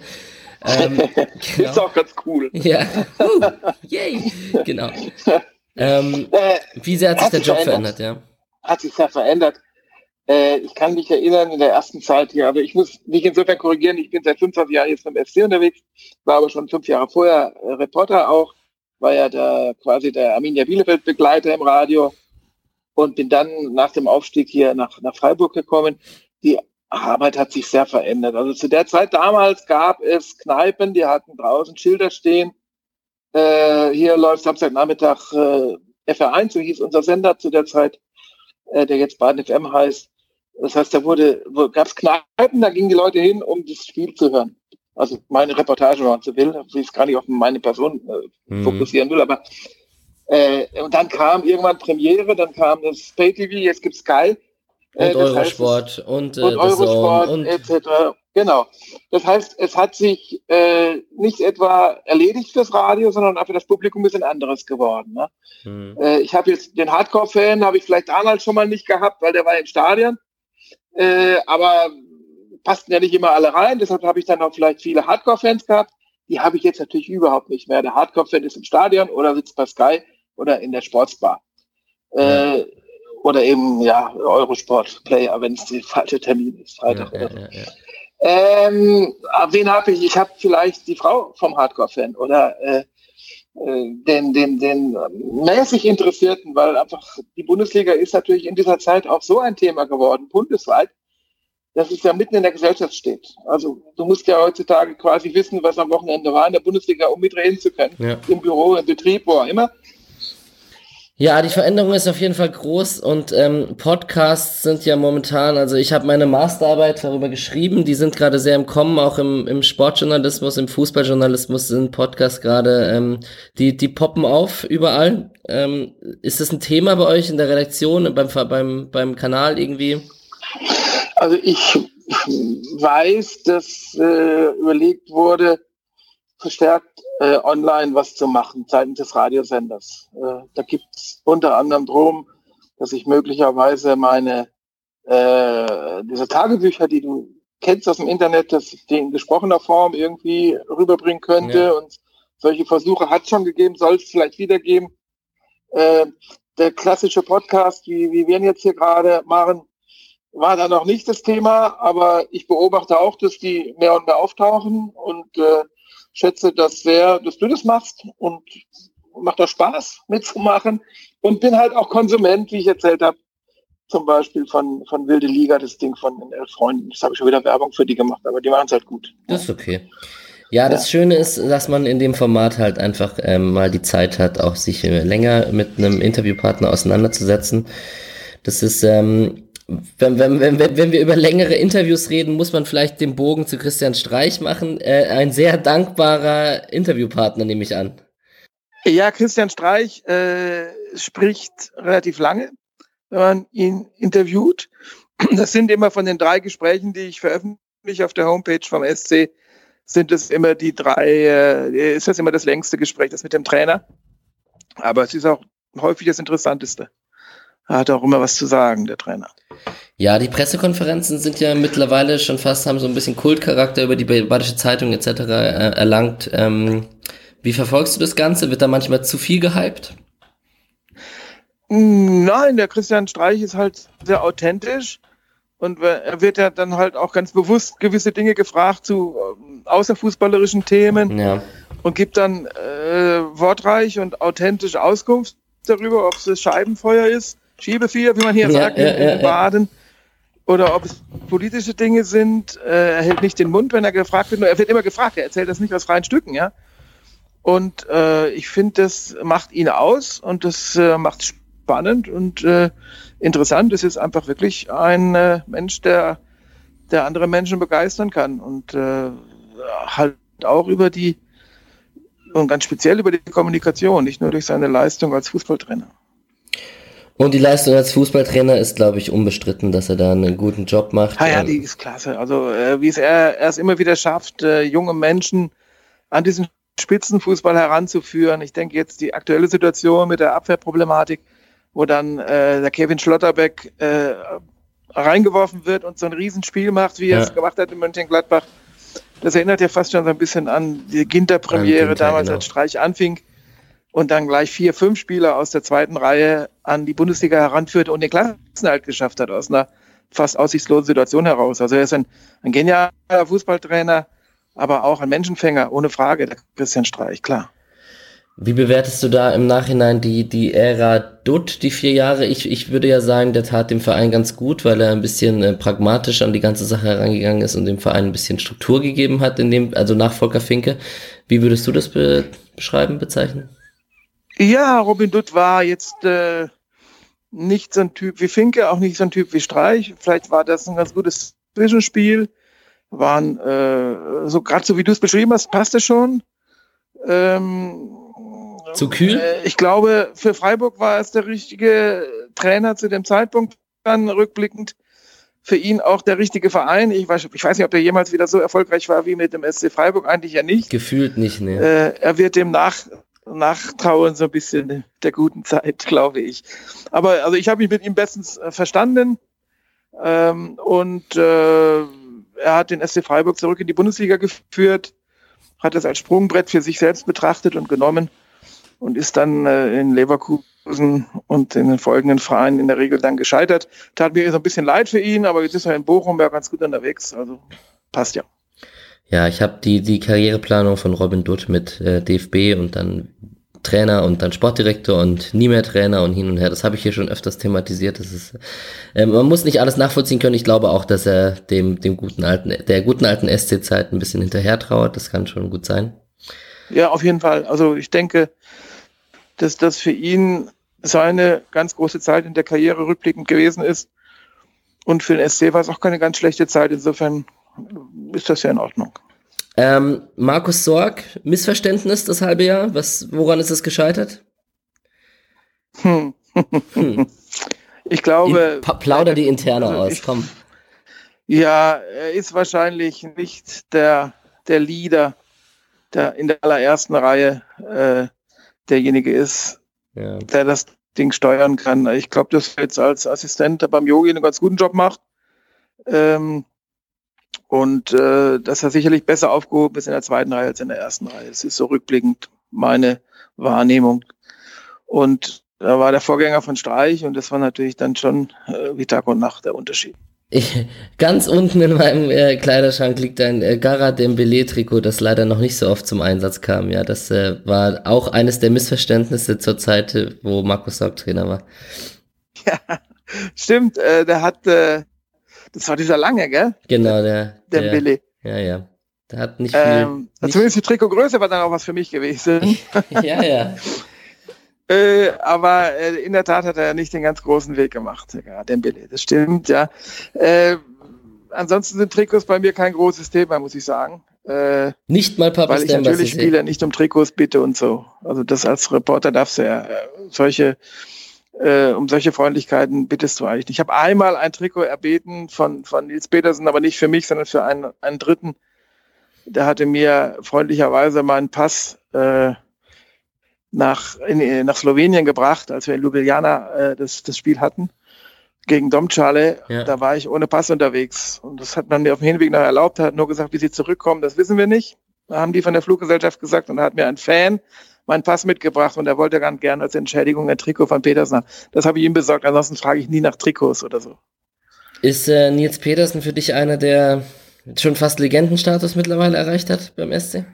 Ähm, genau. Ist auch ganz cool. Ja, uh, yay, genau. Ähm, äh, wie sehr hat sich der Job verändert? verändert? ja? Hat sich sehr verändert. Äh, ich kann mich erinnern in der ersten Zeit hier, aber ich muss mich insofern korrigieren, ich bin seit 25 Jahren jetzt beim FC unterwegs, war aber schon fünf Jahre vorher äh, Reporter auch, war ja der, quasi der Arminia Bielefeld Begleiter im Radio und bin dann nach dem Aufstieg hier nach, nach Freiburg gekommen. Die Arbeit hat sich sehr verändert. Also zu der Zeit damals gab es Kneipen, die hatten draußen Schilder stehen. Äh, hier läuft Samstagnachmittag äh, FR1, so hieß unser Sender zu der Zeit, äh, der jetzt Baden FM heißt. Das heißt, da wurde, gab es Kneipen, da gingen die Leute hin, um das Spiel zu hören. Also meine Reportage, wenn man so will, ich es gar nicht auf meine Person äh, mhm. fokussieren will, aber äh, und dann kam irgendwann Premiere, dann kam das Pay-TV, jetzt gibt's Sky. Äh, und Eurosport heißt, und, äh, und Eurosport und etc. Genau. Das heißt, es hat sich äh, nicht etwa erledigt fürs Radio, sondern auch für das Publikum ist ein anderes geworden. Ne? Mhm. Äh, ich habe jetzt den Hardcore-Fan, habe ich vielleicht damals schon mal nicht gehabt, weil der war im Stadion. Äh, aber passten ja nicht immer alle rein, deshalb habe ich dann auch vielleicht viele Hardcore-Fans gehabt. Die habe ich jetzt natürlich überhaupt nicht mehr. Der Hardcore-Fan ist im Stadion oder sitzt bei Sky oder in der Sportsbar. Ja. Äh, oder eben, ja, Eurosport-Player, wenn es der falsche Termin ist, Freitag ja, so. Ja, ähm, wen habe ich? Ich habe vielleicht die Frau vom Hardcore-Fan oder äh, den, den, den mäßig Interessierten, weil einfach die Bundesliga ist natürlich in dieser Zeit auch so ein Thema geworden, bundesweit, dass es ja mitten in der Gesellschaft steht. Also du musst ja heutzutage quasi wissen, was am Wochenende war in der Bundesliga, um mitreden zu können. Ja. Im Büro, im Betrieb, wo auch immer. Ja, die Veränderung ist auf jeden Fall groß und ähm, Podcasts sind ja momentan, also ich habe meine Masterarbeit darüber geschrieben, die sind gerade sehr im Kommen, auch im, im Sportjournalismus, im Fußballjournalismus sind Podcasts gerade, ähm, die, die poppen auf überall. Ähm, ist das ein Thema bei euch in der Redaktion, beim, beim, beim Kanal irgendwie? Also ich weiß, dass äh, überlegt wurde, verstärkt äh, online was zu machen seitens des Radiosenders. Äh, da gibt es unter anderem drum, dass ich möglicherweise meine äh, diese Tagebücher, die du kennst aus dem Internet, dass ich die in gesprochener Form irgendwie rüberbringen könnte. Ja. Und solche Versuche hat schon gegeben, soll es vielleicht wieder geben. Äh, der klassische Podcast, wie, wie wir ihn jetzt hier gerade machen, war da noch nicht das Thema, aber ich beobachte auch, dass die mehr und mehr auftauchen und äh, schätze das sehr, dass du das machst und macht das Spaß mitzumachen und bin halt auch Konsument, wie ich erzählt habe, zum Beispiel von, von Wilde Liga, das Ding von den elf Freunden. Das habe ich schon wieder Werbung für die gemacht, aber die machen es halt gut. Das ist okay. Ja, das ja. Schöne ist, dass man in dem Format halt einfach ähm, mal die Zeit hat, auch sich äh, länger mit einem Interviewpartner auseinanderzusetzen. Das ist, ähm, wenn, wenn, wenn, wenn wir über längere Interviews reden, muss man vielleicht den Bogen zu Christian Streich machen. Äh, ein sehr dankbarer Interviewpartner, nehme ich an. Ja, Christian Streich äh, spricht relativ lange, wenn man ihn interviewt. Das sind immer von den drei Gesprächen, die ich veröffentliche auf der Homepage vom SC, sind es immer die drei, äh, ist das immer das längste Gespräch, das mit dem Trainer. Aber es ist auch häufig das Interessanteste. Er hat auch immer was zu sagen, der Trainer. Ja, die Pressekonferenzen sind ja mittlerweile schon fast, haben so ein bisschen Kultcharakter über die Badische Zeitung etc. Äh, erlangt. Ähm, wie verfolgst du das Ganze? Wird da manchmal zu viel gehypt? Nein, der Christian Streich ist halt sehr authentisch und er wird ja dann halt auch ganz bewusst gewisse Dinge gefragt zu äh, außerfußballerischen Themen ja. und gibt dann äh, wortreich und authentisch Auskunft darüber, ob es Scheibenfeuer ist, Schiebefeuer, wie man hier ja, sagt, ja, in, Baden, oder ob es politische Dinge sind. Äh, er hält nicht den Mund, wenn er gefragt wird. Er wird immer gefragt, er erzählt das nicht aus freien Stücken, ja. Und äh, ich finde, das macht ihn aus und das äh, macht spannend und äh, interessant. Es ist einfach wirklich ein äh, Mensch, der, der andere Menschen begeistern kann und äh, halt auch über die und ganz speziell über die Kommunikation, nicht nur durch seine Leistung als Fußballtrainer. Und die Leistung als Fußballtrainer ist, glaube ich, unbestritten, dass er da einen guten Job macht. Ja, ja die ist klasse. Also äh, wie es er, er es immer wieder schafft, äh, junge Menschen an diesen Spitzenfußball heranzuführen. Ich denke jetzt die aktuelle Situation mit der Abwehrproblematik, wo dann äh, der Kevin Schlotterbeck äh, reingeworfen wird und so ein Riesenspiel macht, wie er ja. es gemacht hat in Mönchengladbach. Das erinnert ja fast schon so ein bisschen an die Ginter-Premiere damals, genau. als Streich anfing und dann gleich vier, fünf Spieler aus der zweiten Reihe an die Bundesliga heranführte und den Klassenhalt geschafft hat aus einer fast aussichtslosen Situation heraus. Also er ist ein, ein genialer Fußballtrainer, aber auch ein Menschenfänger, ohne Frage, der Christian Streich, klar. Wie bewertest du da im Nachhinein die, die Ära Dutt, die vier Jahre? Ich, ich würde ja sagen, der tat dem Verein ganz gut, weil er ein bisschen äh, pragmatisch an die ganze Sache herangegangen ist und dem Verein ein bisschen Struktur gegeben hat, in dem, also nach Volker Finke. Wie würdest du das be beschreiben, bezeichnen? Ja, Robin Dutt war jetzt äh, nicht so ein Typ wie Finke, auch nicht so ein Typ wie Streich. Vielleicht war das ein ganz gutes Zwischenspiel waren äh, so gerade so wie du es beschrieben hast, passte schon. Ähm, Zu kühl? Äh, ich glaube, für Freiburg war es der richtige Trainer zu dem Zeitpunkt dann rückblickend. Für ihn auch der richtige Verein. Ich weiß, ich weiß nicht, ob er jemals wieder so erfolgreich war wie mit dem SC Freiburg. Eigentlich ja nicht. Gefühlt nicht, ne? Äh, er wird dem nach, nachtrauen, so ein bisschen der guten Zeit, glaube ich. Aber also ich habe mich mit ihm bestens äh, verstanden. Ähm, und äh, er hat den SC Freiburg zurück in die Bundesliga geführt, hat es als Sprungbrett für sich selbst betrachtet und genommen und ist dann äh, in Leverkusen und in den folgenden Vereinen in der Regel dann gescheitert. Tat mir so ein bisschen leid für ihn, aber jetzt ist er in Bochum ja ganz gut unterwegs, also passt ja. Ja, ich habe die, die Karriereplanung von Robin Dutt mit äh, DFB und dann Trainer und dann Sportdirektor und nie mehr Trainer und hin und her. Das habe ich hier schon öfters thematisiert. Das ist, äh, man muss nicht alles nachvollziehen können. Ich glaube auch, dass er dem, dem guten alten, der guten alten SC-Zeit ein bisschen hinterher trauert. Das kann schon gut sein. Ja, auf jeden Fall. Also ich denke, dass das für ihn seine ganz große Zeit in der Karriere rückblickend gewesen ist. Und für den SC war es auch keine ganz schlechte Zeit. Insofern ist das ja in Ordnung. Ähm, Markus Sorg, Missverständnis das halbe Jahr. Was, woran ist es gescheitert? Hm. hm. Ich glaube. Pa plauder die interne also aus, komm. Ja, er ist wahrscheinlich nicht der, der Leader, der in der allerersten Reihe äh, derjenige ist, ja. der das Ding steuern kann. Ich glaube, dass er jetzt als Assistent beim Yogi einen ganz guten Job macht. Ähm, und äh, dass er sicherlich besser aufgehoben ist in der zweiten Reihe als in der ersten Reihe. Es ist so rückblickend meine Wahrnehmung. Und da war der Vorgänger von Streich und das war natürlich dann schon äh, wie Tag und Nacht der Unterschied. Ich, ganz unten in meinem äh, Kleiderschrank liegt ein äh, Gara Dembele-Trikot, das leider noch nicht so oft zum Einsatz kam. Ja, das äh, war auch eines der Missverständnisse zur Zeit, wo Markus Sorg Trainer war. Ja, stimmt. Äh, der hat äh, das war dieser lange, gell? Genau, der. Der, der Billy. Ja, ja. Der hat nicht viel. Ähm, nicht zumindest die Trikotgröße war dann auch was für mich gewesen. ja, ja. äh, aber äh, in der Tat hat er nicht den ganz großen Weg gemacht, ja, Dembele. Das stimmt, ja. Äh, ansonsten sind Trikots bei mir kein großes Thema, muss ich sagen. Äh, nicht mal Papa Weil ich natürlich spiele nicht um Trikots bitte und so. Also das als Reporter darfst du ja äh, solche äh, um solche Freundlichkeiten bittest du eigentlich nicht. Ich habe einmal ein Trikot erbeten von, von Nils Petersen, aber nicht für mich, sondern für einen, einen Dritten. Der hatte mir freundlicherweise meinen Pass äh, nach, in, nach Slowenien gebracht, als wir in Ljubljana äh, das, das Spiel hatten gegen Domčale. Ja. Da war ich ohne Pass unterwegs. Und das hat man mir auf dem Hinweg noch erlaubt, hat nur gesagt, wie sie zurückkommen, das wissen wir nicht. Da haben die von der Fluggesellschaft gesagt und da hat mir ein Fan meinen Pass mitgebracht und er wollte ganz gerne als Entschädigung ein Trikot von Petersen Das habe ich ihm besorgt, ansonsten frage ich nie nach Trikots oder so. Ist äh, Nils Petersen für dich einer, der schon fast Legendenstatus mittlerweile erreicht hat beim SC?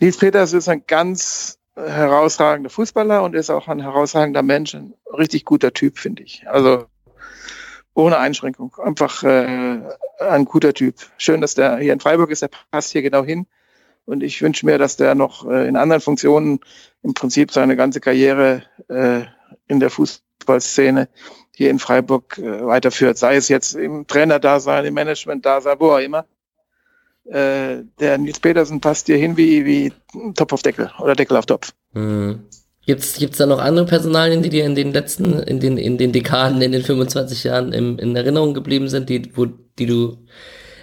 Nils Petersen ist ein ganz herausragender Fußballer und ist auch ein herausragender Mensch, ein richtig guter Typ, finde ich. Also ohne Einschränkung. Einfach äh, ein guter Typ. Schön, dass der hier in Freiburg ist, der passt hier genau hin. Und ich wünsche mir, dass der noch äh, in anderen Funktionen im Prinzip seine ganze Karriere äh, in der Fußballszene hier in Freiburg äh, weiterführt. Sei es jetzt im Trainer-Dasein, im Management-Dasein, wo auch immer. Äh, der Nils Petersen passt hier hin wie, wie Topf auf Deckel oder Deckel auf Topf. Mhm. Gibt's gibt's da noch andere Personalien, die dir in den letzten, in den, in den Dekaden, in den 25 Jahren im, in Erinnerung geblieben sind, die, wo, die du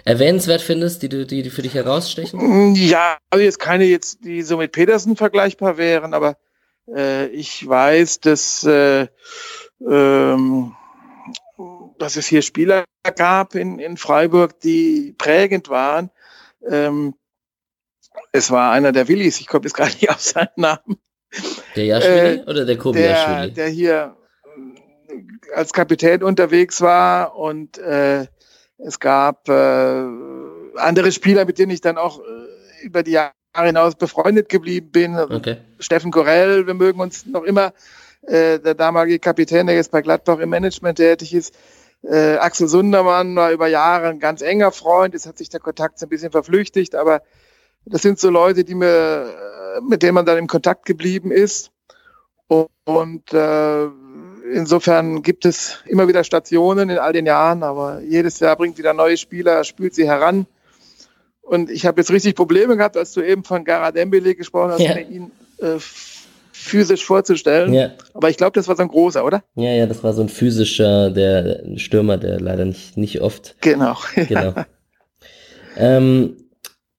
erwähnenswert findest, die, du, die, die für dich herausstechen? Ja, also jetzt keine jetzt, die so mit Petersen vergleichbar wären, aber äh, ich weiß, dass, äh, ähm, dass es hier Spieler gab in, in Freiburg, die prägend waren. Ähm, es war einer der Willis, ich komme jetzt gar nicht auf seinen Namen. Der Jaschwili äh, oder der Kobi der, der hier als Kapitän unterwegs war und äh, es gab äh, andere Spieler, mit denen ich dann auch äh, über die Jahre hinaus befreundet geblieben bin. Okay. Steffen Korell, wir mögen uns noch immer, äh, der damalige Kapitän, der jetzt bei Gladbach im Management tätig ist. Äh, Axel Sundermann war über Jahre ein ganz enger Freund. Jetzt hat sich der Kontakt so ein bisschen verflüchtigt, aber das sind so Leute, die mir, äh, mit denen man dann im Kontakt geblieben ist. Und, und äh, insofern gibt es immer wieder Stationen in all den Jahren, aber jedes Jahr bringt wieder neue Spieler, spült sie heran. Und ich habe jetzt richtig Probleme gehabt, als du eben von Garad Dembele gesprochen hast, ja. ihn äh, physisch vorzustellen. Ja. Aber ich glaube, das war so ein großer, oder? Ja, ja, das war so ein physischer, der Stürmer, der leider nicht, nicht oft. Genau. genau. ähm,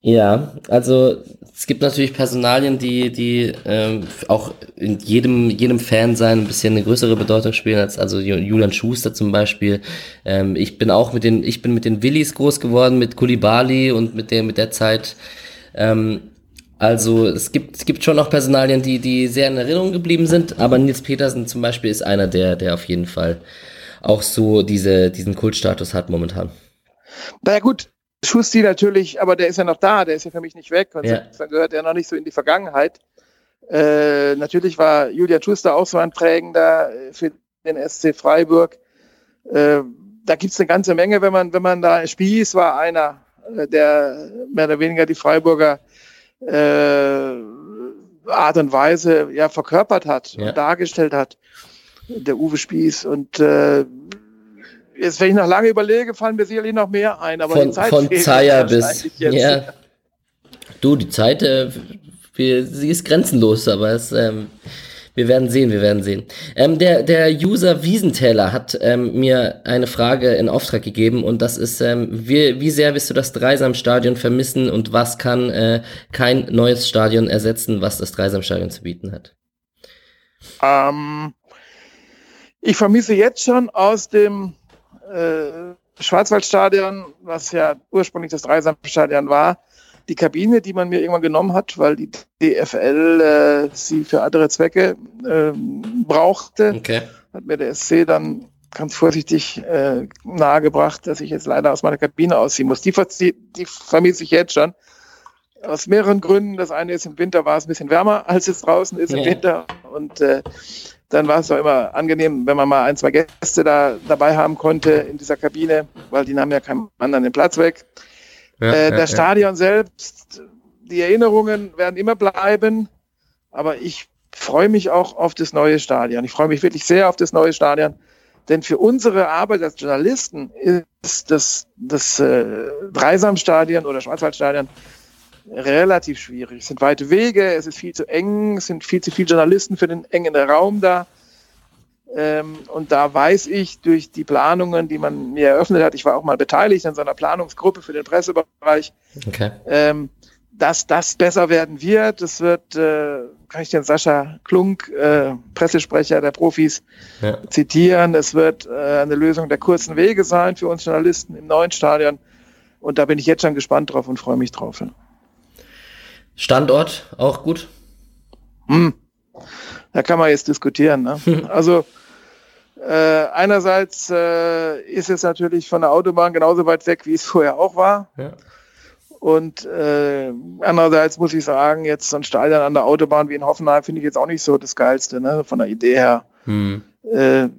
ja, also es gibt natürlich Personalien, die, die ähm, auch in jedem, jedem Fan sein ein bisschen eine größere Bedeutung spielen als also Julian Schuster zum Beispiel. Ähm, ich bin auch mit den, ich bin mit den Willis groß geworden, mit Kulibali und mit der, mit der Zeit. Ähm, also es gibt, es gibt schon auch Personalien, die, die sehr in Erinnerung geblieben sind, aber Nils Petersen zum Beispiel ist einer, der, der auf jeden Fall auch so diese, diesen Kultstatus hat momentan. Na ja, gut, Schusti natürlich, aber der ist ja noch da, der ist ja für mich nicht weg und ja. dann gehört er noch nicht so in die Vergangenheit. Äh, natürlich war Julian Schuster auch so ein prägender äh, für den SC Freiburg. Äh, da gibt es eine ganze Menge, wenn man, wenn man da, Spieß war einer, äh, der mehr oder weniger die Freiburger äh, Art und Weise ja verkörpert hat ja. und dargestellt hat, der Uwe Spieß. Und äh, jetzt, wenn ich noch lange überlege, fallen mir sicherlich noch mehr ein. Aber von, die Zeit von Zaya bis. Ja. Du, die Zeit, äh, wir, sie ist grenzenlos, aber es, ähm, wir werden sehen, wir werden sehen. Ähm, der, der User Wiesentäler hat ähm, mir eine Frage in Auftrag gegeben und das ist, ähm, wie, wie sehr wirst du das Dreisamstadion vermissen und was kann äh, kein neues Stadion ersetzen, was das Dreisamstadion zu bieten hat? Ähm, ich vermisse jetzt schon aus dem äh, Schwarzwaldstadion, was ja ursprünglich das Dreisamstadion war, die Kabine, die man mir irgendwann genommen hat, weil die DFL äh, sie für andere Zwecke äh, brauchte, okay. hat mir der SC dann ganz vorsichtig äh, nahegebracht, dass ich jetzt leider aus meiner Kabine ausziehen muss. Die, die, vermisse ich jetzt schon. Aus mehreren Gründen. Das eine ist, im Winter war es ein bisschen wärmer, als es draußen ist im ja. Winter. Und äh, dann war es doch immer angenehm, wenn man mal ein, zwei Gäste da dabei haben konnte in dieser Kabine, weil die nahmen ja keinen anderen den Platz weg. Ja, äh, das Stadion selbst, die Erinnerungen werden immer bleiben, aber ich freue mich auch auf das neue Stadion. Ich freue mich wirklich sehr auf das neue Stadion. Denn für unsere Arbeit als Journalisten ist das, das äh, Dreisamstadion oder Schwarzwaldstadion relativ schwierig. Es sind weite Wege, es ist viel zu eng, es sind viel zu viele Journalisten für den engen Raum da. Ähm, und da weiß ich durch die Planungen, die man mir eröffnet hat, ich war auch mal beteiligt an so einer Planungsgruppe für den Pressebereich, okay. ähm, dass das besser werden wird. Das wird, äh, kann ich den Sascha Klunk, äh, Pressesprecher der Profis, ja. zitieren. Es wird äh, eine Lösung der kurzen Wege sein für uns Journalisten im neuen Stadion. Und da bin ich jetzt schon gespannt drauf und freue mich drauf. Standort auch gut? Hm. Da kann man jetzt diskutieren. Ne? also äh, einerseits äh, ist es natürlich von der Autobahn genauso weit weg, wie es vorher auch war. Ja. Und äh, andererseits muss ich sagen, jetzt so ein Stadion an der Autobahn wie in Hoffenheim finde ich jetzt auch nicht so das Geilste, ne? von der Idee her. Hm. Äh,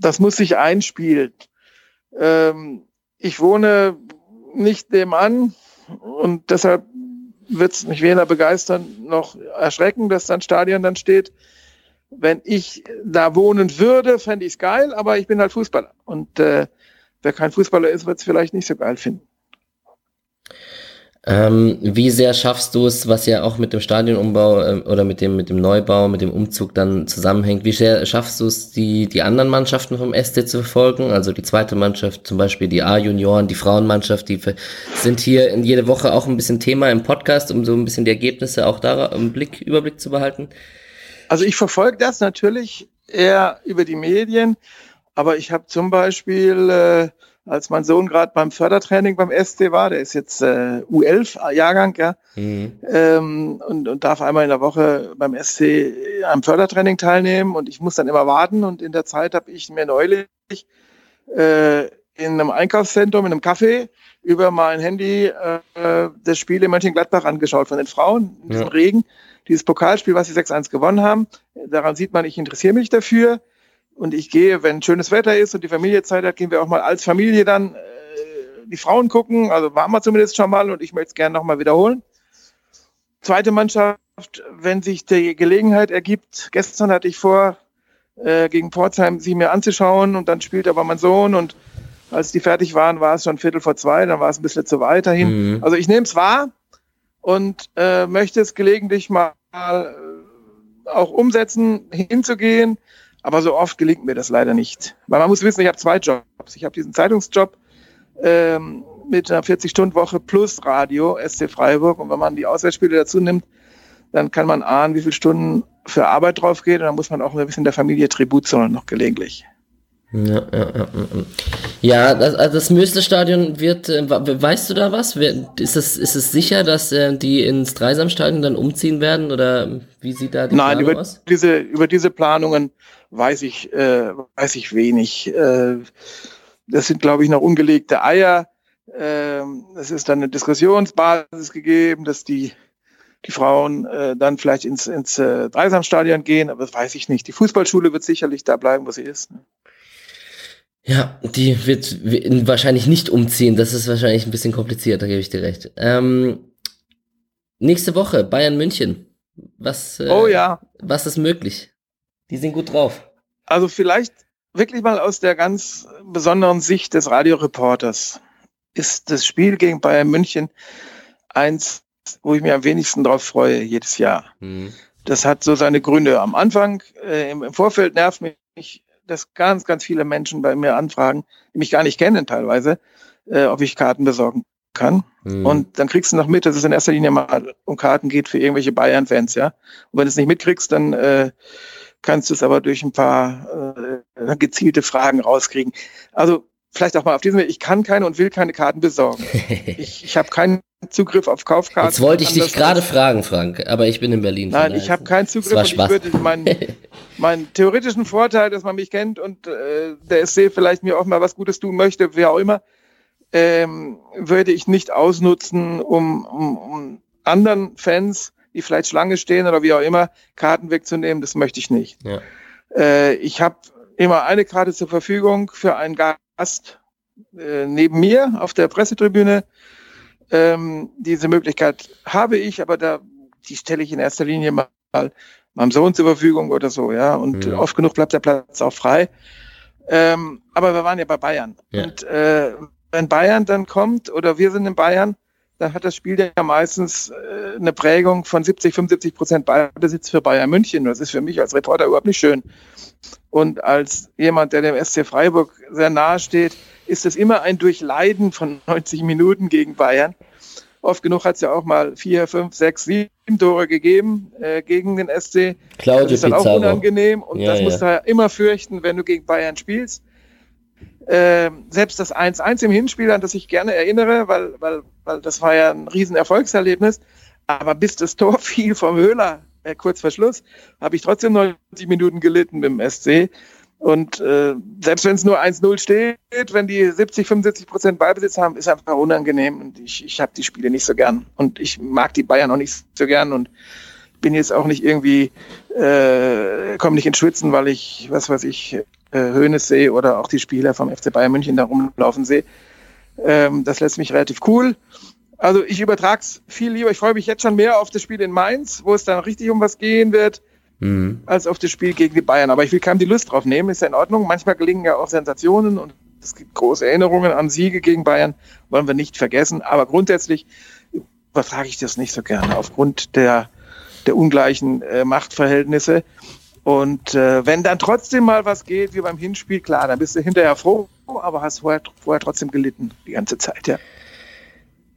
das muss sich einspielen. Ähm, ich wohne nicht nebenan und deshalb wird es mich weder begeistern noch erschrecken, dass dann Stadion dann steht. Wenn ich da wohnen würde, fände ich es geil, aber ich bin halt Fußballer. Und äh, wer kein Fußballer ist, wird es vielleicht nicht so geil finden. Ähm, wie sehr schaffst du es, was ja auch mit dem Stadionumbau äh, oder mit dem, mit dem Neubau, mit dem Umzug dann zusammenhängt, wie sehr schaffst du es, die, die anderen Mannschaften vom SC zu verfolgen? Also die zweite Mannschaft, zum Beispiel die A-Junioren, die Frauenmannschaft, die sind hier in jede Woche auch ein bisschen Thema im Podcast, um so ein bisschen die Ergebnisse auch da im Blick, Überblick zu behalten. Also ich verfolge das natürlich eher über die Medien, aber ich habe zum Beispiel äh, als mein Sohn gerade beim Fördertraining beim SC war, der ist jetzt äh, U11-Jahrgang, ja, mhm. ähm, und, und darf einmal in der Woche beim SC am Fördertraining teilnehmen und ich muss dann immer warten und in der Zeit habe ich mir neulich äh, in einem Einkaufszentrum, in einem Café über mein Handy äh, das Spiel in Mönchengladbach angeschaut von den Frauen in diesem ja. Regen, dieses Pokalspiel, was sie 6-1 gewonnen haben. Daran sieht man, ich interessiere mich dafür. Und ich gehe, wenn schönes Wetter ist und die Familie Zeit hat, gehen wir auch mal als Familie dann äh, die Frauen gucken. Also waren wir zumindest schon mal und ich möchte es gerne nochmal wiederholen. Zweite Mannschaft, wenn sich die Gelegenheit ergibt. Gestern hatte ich vor, äh, gegen Pforzheim sie mir anzuschauen und dann spielt aber mein Sohn und als die fertig waren, war es schon Viertel vor zwei, dann war es ein bisschen zu weit dahin. Mhm. Also ich nehme es wahr und äh, möchte es gelegentlich mal äh, auch umsetzen, hinzugehen aber so oft gelingt mir das leider nicht. Weil man muss wissen, ich habe zwei Jobs. Ich habe diesen Zeitungsjob ähm, mit einer 40-Stunden-Woche plus Radio, SC Freiburg. Und wenn man die Auswärtsspiele dazu nimmt, dann kann man ahnen, wie viele Stunden für Arbeit drauf geht. Und dann muss man auch ein bisschen der Familie Tribut zollen, noch gelegentlich. Ja, ja, ja. Ja, das, also das Mösle-Stadion wird, äh, weißt du da was? Ist es, ist es sicher, dass äh, die ins Dreisamstadion dann umziehen werden oder wie sieht da die Nein, Planung über aus? Diese, über diese Planungen weiß ich, äh, weiß ich wenig. Äh, das sind, glaube ich, noch ungelegte Eier. Äh, es ist dann eine Diskussionsbasis gegeben, dass die, die Frauen äh, dann vielleicht ins, ins äh, Dreisamstadion gehen, aber das weiß ich nicht. Die Fußballschule wird sicherlich da bleiben, wo sie ist. Ne? Ja, die wird wahrscheinlich nicht umziehen. Das ist wahrscheinlich ein bisschen kompliziert, da gebe ich dir recht. Ähm, nächste Woche Bayern München. Was, äh, oh ja. Was ist möglich? Die sind gut drauf. Also vielleicht wirklich mal aus der ganz besonderen Sicht des Radioreporters ist das Spiel gegen Bayern München eins, wo ich mir am wenigsten drauf freue jedes Jahr. Mhm. Das hat so seine Gründe. Am Anfang, äh, im, im, Vorfeld nervt mich, dass ganz, ganz viele Menschen bei mir anfragen, die mich gar nicht kennen teilweise, äh, ob ich Karten besorgen kann. Mhm. Und dann kriegst du noch mit, dass es in erster Linie mal um Karten geht für irgendwelche Bayern-Fans, ja. Und wenn du es nicht mitkriegst, dann äh, kannst du es aber durch ein paar äh, gezielte Fragen rauskriegen. Also vielleicht auch mal auf diesem Weg, ich kann keine und will keine Karten besorgen. ich ich habe keinen Zugriff auf Kaufkarten. Jetzt wollte ich dich gerade fragen, Frank, aber ich bin in Berlin. Nein, ich habe keinen Zugriff und ich würde meinen, meinen theoretischen Vorteil, dass man mich kennt und äh, der SC vielleicht mir auch mal was Gutes tun möchte, wer auch immer, ähm, würde ich nicht ausnutzen, um, um, um anderen Fans die vielleicht Schlange stehen oder wie auch immer, Karten wegzunehmen, das möchte ich nicht. Ja. Äh, ich habe immer eine Karte zur Verfügung für einen Gast äh, neben mir auf der Pressetribüne. Ähm, diese Möglichkeit habe ich, aber da, die stelle ich in erster Linie mal meinem Sohn zur Verfügung oder so, ja. Und mhm. oft genug bleibt der Platz auch frei. Ähm, aber wir waren ja bei Bayern. Ja. Und äh, wenn Bayern dann kommt oder wir sind in Bayern, dann hat das Spiel ja meistens äh, eine Prägung von 70, 75 Prozent Ballbesitz für Bayern München. Das ist für mich als Reporter überhaupt nicht schön. Und als jemand, der dem SC Freiburg sehr nahe steht, ist es immer ein Durchleiden von 90 Minuten gegen Bayern. Oft genug hat es ja auch mal vier, fünf, sechs, sieben Tore gegeben äh, gegen den SC. Claudio das ist dann auch unangenehm und ja, das ja. musst du ja immer fürchten, wenn du gegen Bayern spielst. Ähm, selbst das 1-1 im Hinspiel, an das ich gerne erinnere, weil, weil, weil das war ja ein riesen Erfolgserlebnis. Aber bis das Tor fiel vom Höhler, äh, kurz vor Schluss, habe ich trotzdem 90 Minuten gelitten mit dem SC. Und äh, selbst wenn es nur 1-0 steht, wenn die 70, 75 Prozent Ballbesitz haben, ist einfach unangenehm. Und ich, ich habe die Spiele nicht so gern. Und ich mag die Bayern auch nicht so gern. Und bin jetzt auch nicht irgendwie, äh, komme nicht ins Schwitzen, weil ich, was weiß ich, äh, Höhnes sehe oder auch die Spieler vom FC Bayern München da rumlaufen sehe. Ähm, das lässt mich relativ cool. Also ich übertrage es viel lieber. Ich freue mich jetzt schon mehr auf das Spiel in Mainz, wo es dann richtig um was gehen wird mhm. als auf das Spiel gegen die Bayern. Aber ich will keinem die Lust drauf nehmen, ist ja in Ordnung. Manchmal gelingen ja auch Sensationen und es gibt große Erinnerungen an Siege gegen Bayern, wollen wir nicht vergessen. Aber grundsätzlich übertrage ich das nicht so gerne aufgrund der, der ungleichen äh, Machtverhältnisse. Und äh, wenn dann trotzdem mal was geht, wie beim Hinspiel, klar, dann bist du hinterher froh, aber hast vorher, vorher trotzdem gelitten, die ganze Zeit, ja.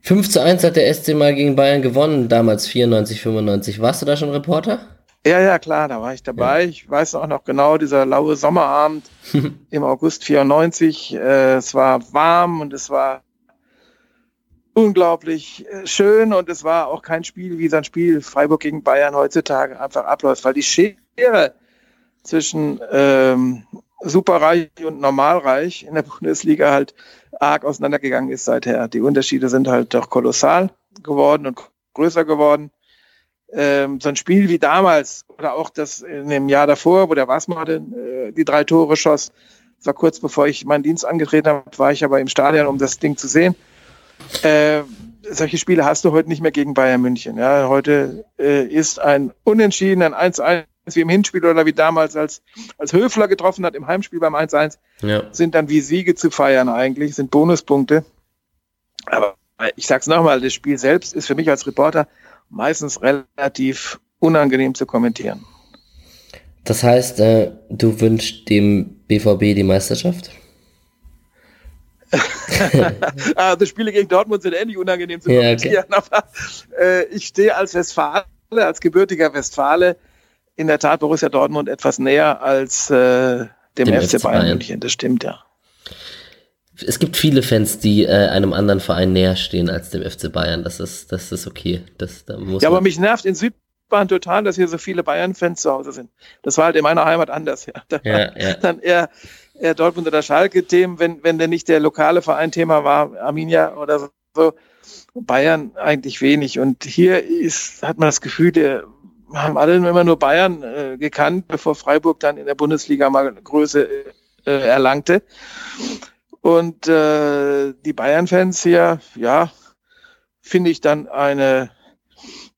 5 zu 1 hat der SC mal gegen Bayern gewonnen, damals 94, 95. Warst du da schon Reporter? Ja, ja, klar, da war ich dabei. Ja. Ich weiß auch noch genau, dieser laue Sommerabend im August 94. Äh, es war warm und es war unglaublich äh, schön und es war auch kein Spiel wie sein Spiel Freiburg gegen Bayern heutzutage einfach abläuft, weil die Schere zwischen ähm, Superreich und Normalreich in der Bundesliga halt arg auseinandergegangen ist seither. Die Unterschiede sind halt doch kolossal geworden und größer geworden ähm, so ein Spiel wie damals oder auch das in dem Jahr davor, wo der Wasmade äh, die drei Tore schoss, das war kurz bevor ich meinen Dienst angetreten habe, war ich aber im Stadion, um das Ding zu sehen. Äh, solche Spiele hast du heute nicht mehr gegen Bayern München. Ja, heute äh, ist ein Unentschieden, ein 1-1 wie im Hinspiel oder wie damals, als, als Höfler getroffen hat im Heimspiel beim 1-1, ja. sind dann wie Siege zu feiern eigentlich, sind Bonuspunkte. Aber ich sag's nochmal, das Spiel selbst ist für mich als Reporter meistens relativ unangenehm zu kommentieren. Das heißt, äh, du wünschst dem BVB die Meisterschaft? ah, die Spiele gegen Dortmund sind ähnlich unangenehm zu kommentieren, ja, okay. aber äh, ich stehe als Westfale, als gebürtiger Westfale in der Tat Borussia Dortmund etwas näher als äh, dem, dem FC Bayern München, das stimmt ja es gibt viele Fans, die äh, einem anderen Verein näher stehen als dem FC Bayern. Das ist, das ist okay. Das, da muss ja, aber mich nervt in Südbahn total, dass hier so viele Bayern-Fans zu Hause sind. Das war halt in meiner Heimat anders. Ja. Da ja, ja. Dann eher, eher Dortmund oder Schalke-Themen, wenn, wenn der nicht der lokale Verein Thema war, Arminia oder so. Bayern eigentlich wenig. Und hier ist, hat man das Gefühl, der haben alle immer nur Bayern äh, gekannt, bevor Freiburg dann in der Bundesliga mal Größe äh, erlangte. Und äh, die Bayern-Fans hier, ja, finde ich dann eine,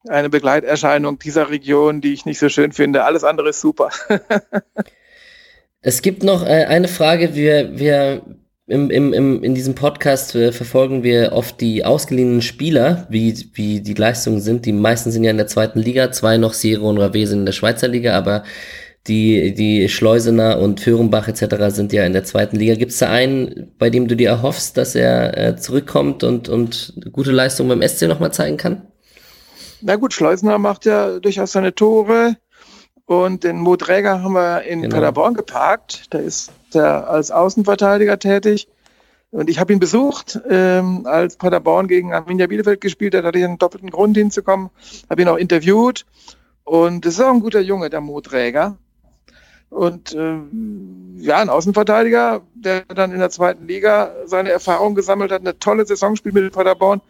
eine Begleiterscheinung dieser Region, die ich nicht so schön finde. Alles andere ist super. es gibt noch äh, eine Frage. Wir, wir im, im, im, in diesem Podcast äh, verfolgen wir oft die ausgeliehenen Spieler, wie, wie die Leistungen sind. Die meisten sind ja in der zweiten Liga, zwei noch Sierra und Rave sind in der Schweizer Liga, aber die, die Schleusener und Föhrenbach etc. sind ja in der zweiten Liga. Gibt es da einen, bei dem du dir erhoffst, dass er äh, zurückkommt und, und gute Leistung beim SC nochmal zeigen kann? Na gut, Schleusener macht ja durchaus seine Tore. Und den Mo Träger haben wir in genau. Paderborn geparkt. Da ist er als Außenverteidiger tätig. Und ich habe ihn besucht, ähm, als Paderborn gegen Arminia Bielefeld gespielt hat, hatte ich einen doppelten Grund hinzukommen, habe ihn auch interviewt. Und es ist auch ein guter Junge, der Mo Träger. Und äh, ja, ein Außenverteidiger, der dann in der zweiten Liga seine Erfahrung gesammelt hat, eine tolle Saison spielt mit Paderborn,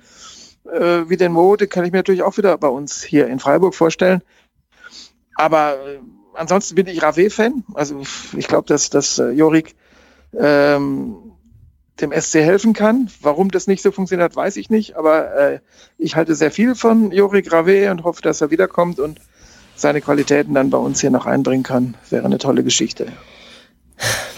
äh, wie den Mo, den kann ich mir natürlich auch wieder bei uns hier in Freiburg vorstellen. Aber äh, ansonsten bin ich Rave-Fan. Also ich glaube, dass, dass äh, Jorik ähm, dem SC helfen kann. Warum das nicht so funktioniert hat, weiß ich nicht. Aber äh, ich halte sehr viel von Jori Grave und hoffe, dass er wiederkommt und seine Qualitäten dann bei uns hier noch einbringen kann. Wäre eine tolle Geschichte.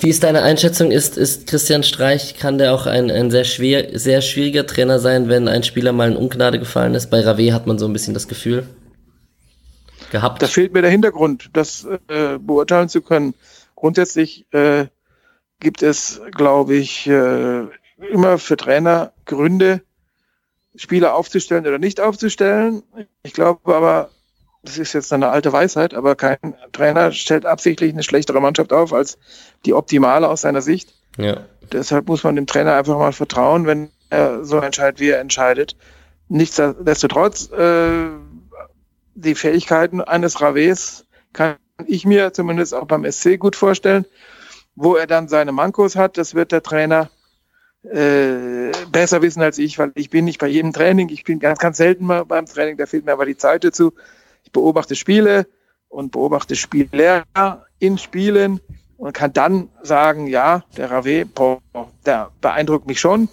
Wie ist deine Einschätzung? Ist, ist Christian Streich, kann der auch ein, ein sehr, schwer, sehr schwieriger Trainer sein, wenn ein Spieler mal in Ungnade gefallen ist? Bei Rave hat man so ein bisschen das Gefühl gehabt. Da fehlt mir der Hintergrund, das äh, beurteilen zu können. Grundsätzlich äh, gibt es, glaube ich, äh, immer für Trainer Gründe, Spieler aufzustellen oder nicht aufzustellen. Ich glaube aber, das ist jetzt eine alte Weisheit, aber kein Trainer stellt absichtlich eine schlechtere Mannschaft auf als die optimale aus seiner Sicht. Ja. Deshalb muss man dem Trainer einfach mal vertrauen, wenn er so entscheidet, wie er entscheidet. Nichtsdestotrotz, äh, die Fähigkeiten eines Raves kann ich mir zumindest auch beim SC gut vorstellen. Wo er dann seine Mankos hat, das wird der Trainer äh, besser wissen als ich, weil ich bin nicht bei jedem Training. Ich bin ganz, ganz selten mal beim Training, da fehlt mir aber die Zeit dazu. Ich beobachte Spiele und beobachte Spieler in Spielen und kann dann sagen, ja, der Rave, boah, der beeindruckt mich schon.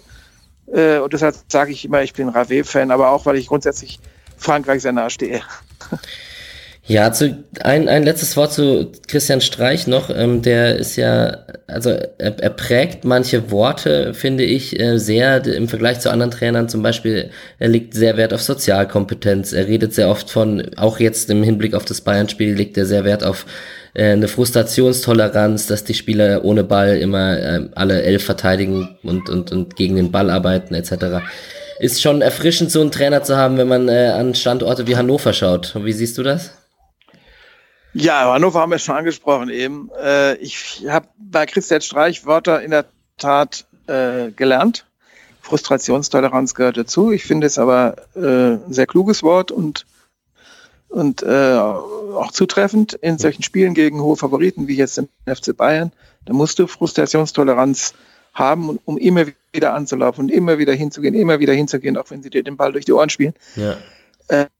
Äh, und deshalb sage ich immer, ich bin Rave-Fan, aber auch, weil ich grundsätzlich Frankreich sehr nahe stehe. Ja, zu, ein, ein letztes Wort zu Christian Streich noch. Ähm, der ist ja, also er, er prägt manche Worte, finde ich, äh, sehr im Vergleich zu anderen Trainern. Zum Beispiel, er legt sehr Wert auf Sozialkompetenz. Er redet sehr oft von, auch jetzt im Hinblick auf das Bayern-Spiel, legt er sehr Wert auf äh, eine Frustrationstoleranz, dass die Spieler ohne Ball immer äh, alle elf verteidigen und, und, und gegen den Ball arbeiten etc. Ist schon erfrischend, so einen Trainer zu haben, wenn man äh, an Standorte wie Hannover schaut. Wie siehst du das? Ja, Hannover haben wir schon angesprochen eben. Äh, ich habe bei Christian Streich Wörter in der Tat äh, gelernt. Frustrationstoleranz gehört dazu. Ich finde es aber äh, ein sehr kluges Wort und, und äh, auch zutreffend in solchen Spielen gegen hohe Favoriten wie jetzt im FC Bayern. Da musst du Frustrationstoleranz haben, um immer wieder anzulaufen und immer wieder hinzugehen, immer wieder hinzugehen, auch wenn sie dir den Ball durch die Ohren spielen. Ja.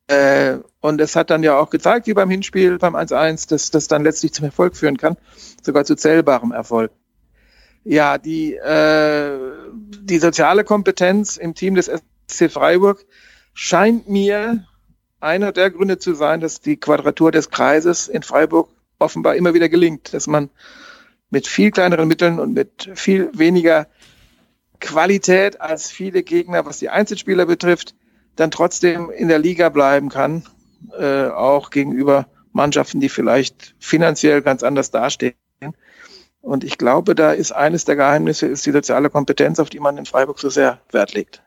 Äh, und es hat dann ja auch gezeigt, wie beim Hinspiel, beim 1-1, dass das dann letztlich zum Erfolg führen kann, sogar zu zählbarem Erfolg. Ja, die, äh, die soziale Kompetenz im Team des SC Freiburg scheint mir einer der Gründe zu sein, dass die Quadratur des Kreises in Freiburg offenbar immer wieder gelingt, dass man mit viel kleineren Mitteln und mit viel weniger Qualität als viele Gegner, was die Einzelspieler betrifft, dann trotzdem in der Liga bleiben kann, äh, auch gegenüber Mannschaften, die vielleicht finanziell ganz anders dastehen. Und ich glaube, da ist eines der Geheimnisse, ist die soziale Kompetenz, auf die man in Freiburg so sehr Wert legt.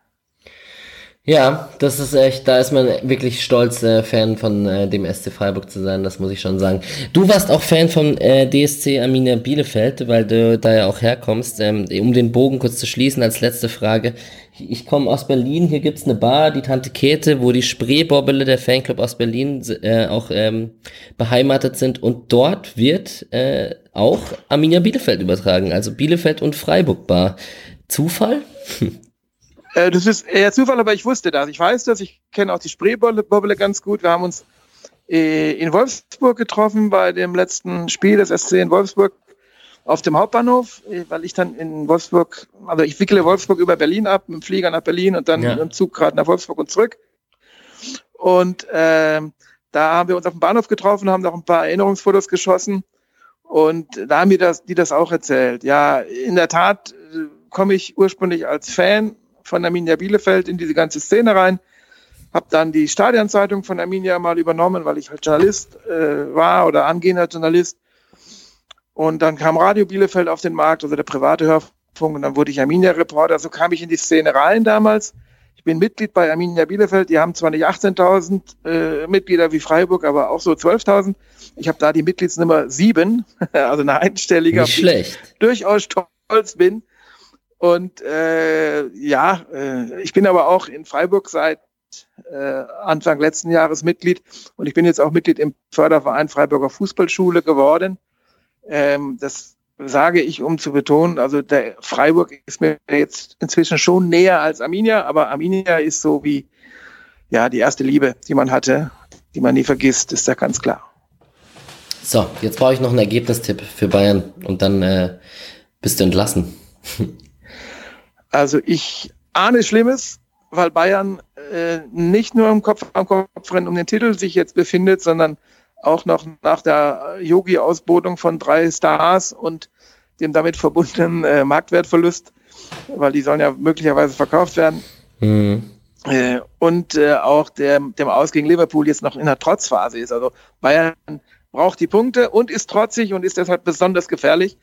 Ja, das ist echt, da ist man wirklich stolz, äh, Fan von äh, dem SC Freiburg zu sein, das muss ich schon sagen. Du warst auch Fan von äh, DSC Arminia Bielefeld, weil du da ja auch herkommst. Ähm, um den Bogen kurz zu schließen, als letzte Frage. Ich komme aus Berlin, hier gibt's eine Bar, die Tante Käthe, wo die Spreebobbele der Fanclub aus Berlin äh, auch ähm, beheimatet sind und dort wird äh, auch Arminia Bielefeld übertragen, also Bielefeld und Freiburg Bar. Zufall? Äh, das ist eher Zufall, aber ich wusste das. Ich weiß das. Ich kenne auch die Spreebobbele ganz gut. Wir haben uns äh, in Wolfsburg getroffen bei dem letzten Spiel des SC in Wolfsburg auf dem Hauptbahnhof, äh, weil ich dann in Wolfsburg, also ich wickle Wolfsburg über Berlin ab, mit dem Flieger nach Berlin und dann ja. dem Zug gerade nach Wolfsburg und zurück. Und äh, da haben wir uns auf dem Bahnhof getroffen, haben noch ein paar Erinnerungsfotos geschossen und da haben die das, die das auch erzählt. Ja, in der Tat komme ich ursprünglich als Fan von Arminia Bielefeld in diese ganze Szene rein. Habe dann die Stadionzeitung von Arminia mal übernommen, weil ich halt Journalist äh, war oder angehender Journalist. Und dann kam Radio Bielefeld auf den Markt, also der private Hörfunk, und dann wurde ich Arminia-Reporter. So kam ich in die Szene rein damals. Ich bin Mitglied bei Arminia Bielefeld. Die haben zwar nicht 18.000 äh, Mitglieder wie Freiburg, aber auch so 12.000. Ich habe da die Mitgliedsnummer 7, also eine einstellige, die ich durchaus stolz bin. Und äh, ja, äh, ich bin aber auch in Freiburg seit äh, Anfang letzten Jahres Mitglied und ich bin jetzt auch Mitglied im Förderverein Freiburger Fußballschule geworden. Ähm, das sage ich, um zu betonen, also der Freiburg ist mir jetzt inzwischen schon näher als Arminia, aber Arminia ist so wie ja die erste Liebe, die man hatte, die man nie vergisst, ist da ganz klar. So, jetzt brauche ich noch einen Ergebnistipp für Bayern und dann äh, bist du entlassen. Also ich ahne Schlimmes, weil Bayern äh, nicht nur im Kopf am Kopfrennen um den Titel sich jetzt befindet, sondern auch noch nach der Yogi-Ausbotung von drei Stars und dem damit verbundenen äh, Marktwertverlust, weil die sollen ja möglicherweise verkauft werden. Mhm. Äh, und äh, auch der, dem Aus gegen Liverpool jetzt noch in der Trotzphase ist. Also Bayern braucht die Punkte und ist trotzig und ist deshalb besonders gefährlich.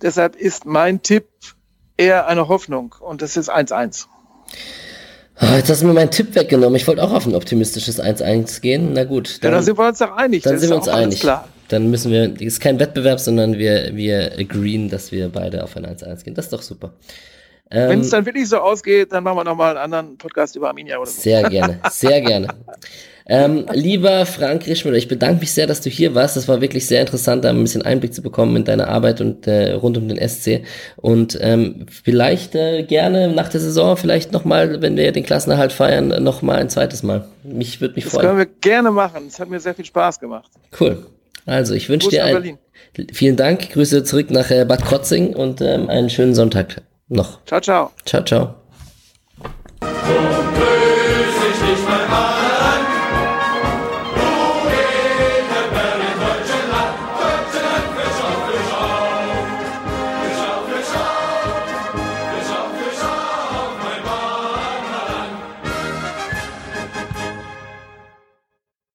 Deshalb ist mein Tipp eher eine Hoffnung und das ist 1-1. Oh, jetzt hast du mir meinen Tipp weggenommen. Ich wollte auch auf ein optimistisches 1-1 gehen. Na gut. Dann, ja, dann sind wir uns doch einig. Dann das sind wir uns einig. Klar. Dann müssen wir, es ist kein Wettbewerb, sondern wir, wir agreeen, dass wir beide auf ein 1-1 gehen. Das ist doch super. Ähm, Wenn es dann wirklich so ausgeht, dann machen wir nochmal einen anderen Podcast über Arminia oder so. Sehr gerne, sehr gerne. Ähm, lieber Frank Rischmüller, ich bedanke mich sehr, dass du hier warst. Das war wirklich sehr interessant, da ein bisschen Einblick zu bekommen in deine Arbeit und äh, rund um den SC. Und ähm, vielleicht äh, gerne nach der Saison, vielleicht nochmal, wenn wir den Klassenerhalt feiern, nochmal ein zweites Mal. Mich würde mich das freuen. Das können wir gerne machen. Es hat mir sehr viel Spaß gemacht. Cool. Also, ich wünsche dir ein, vielen Dank. Grüße zurück nach äh, Bad Krotzing und ähm, einen schönen Sonntag noch. Ciao, ciao. Ciao, ciao.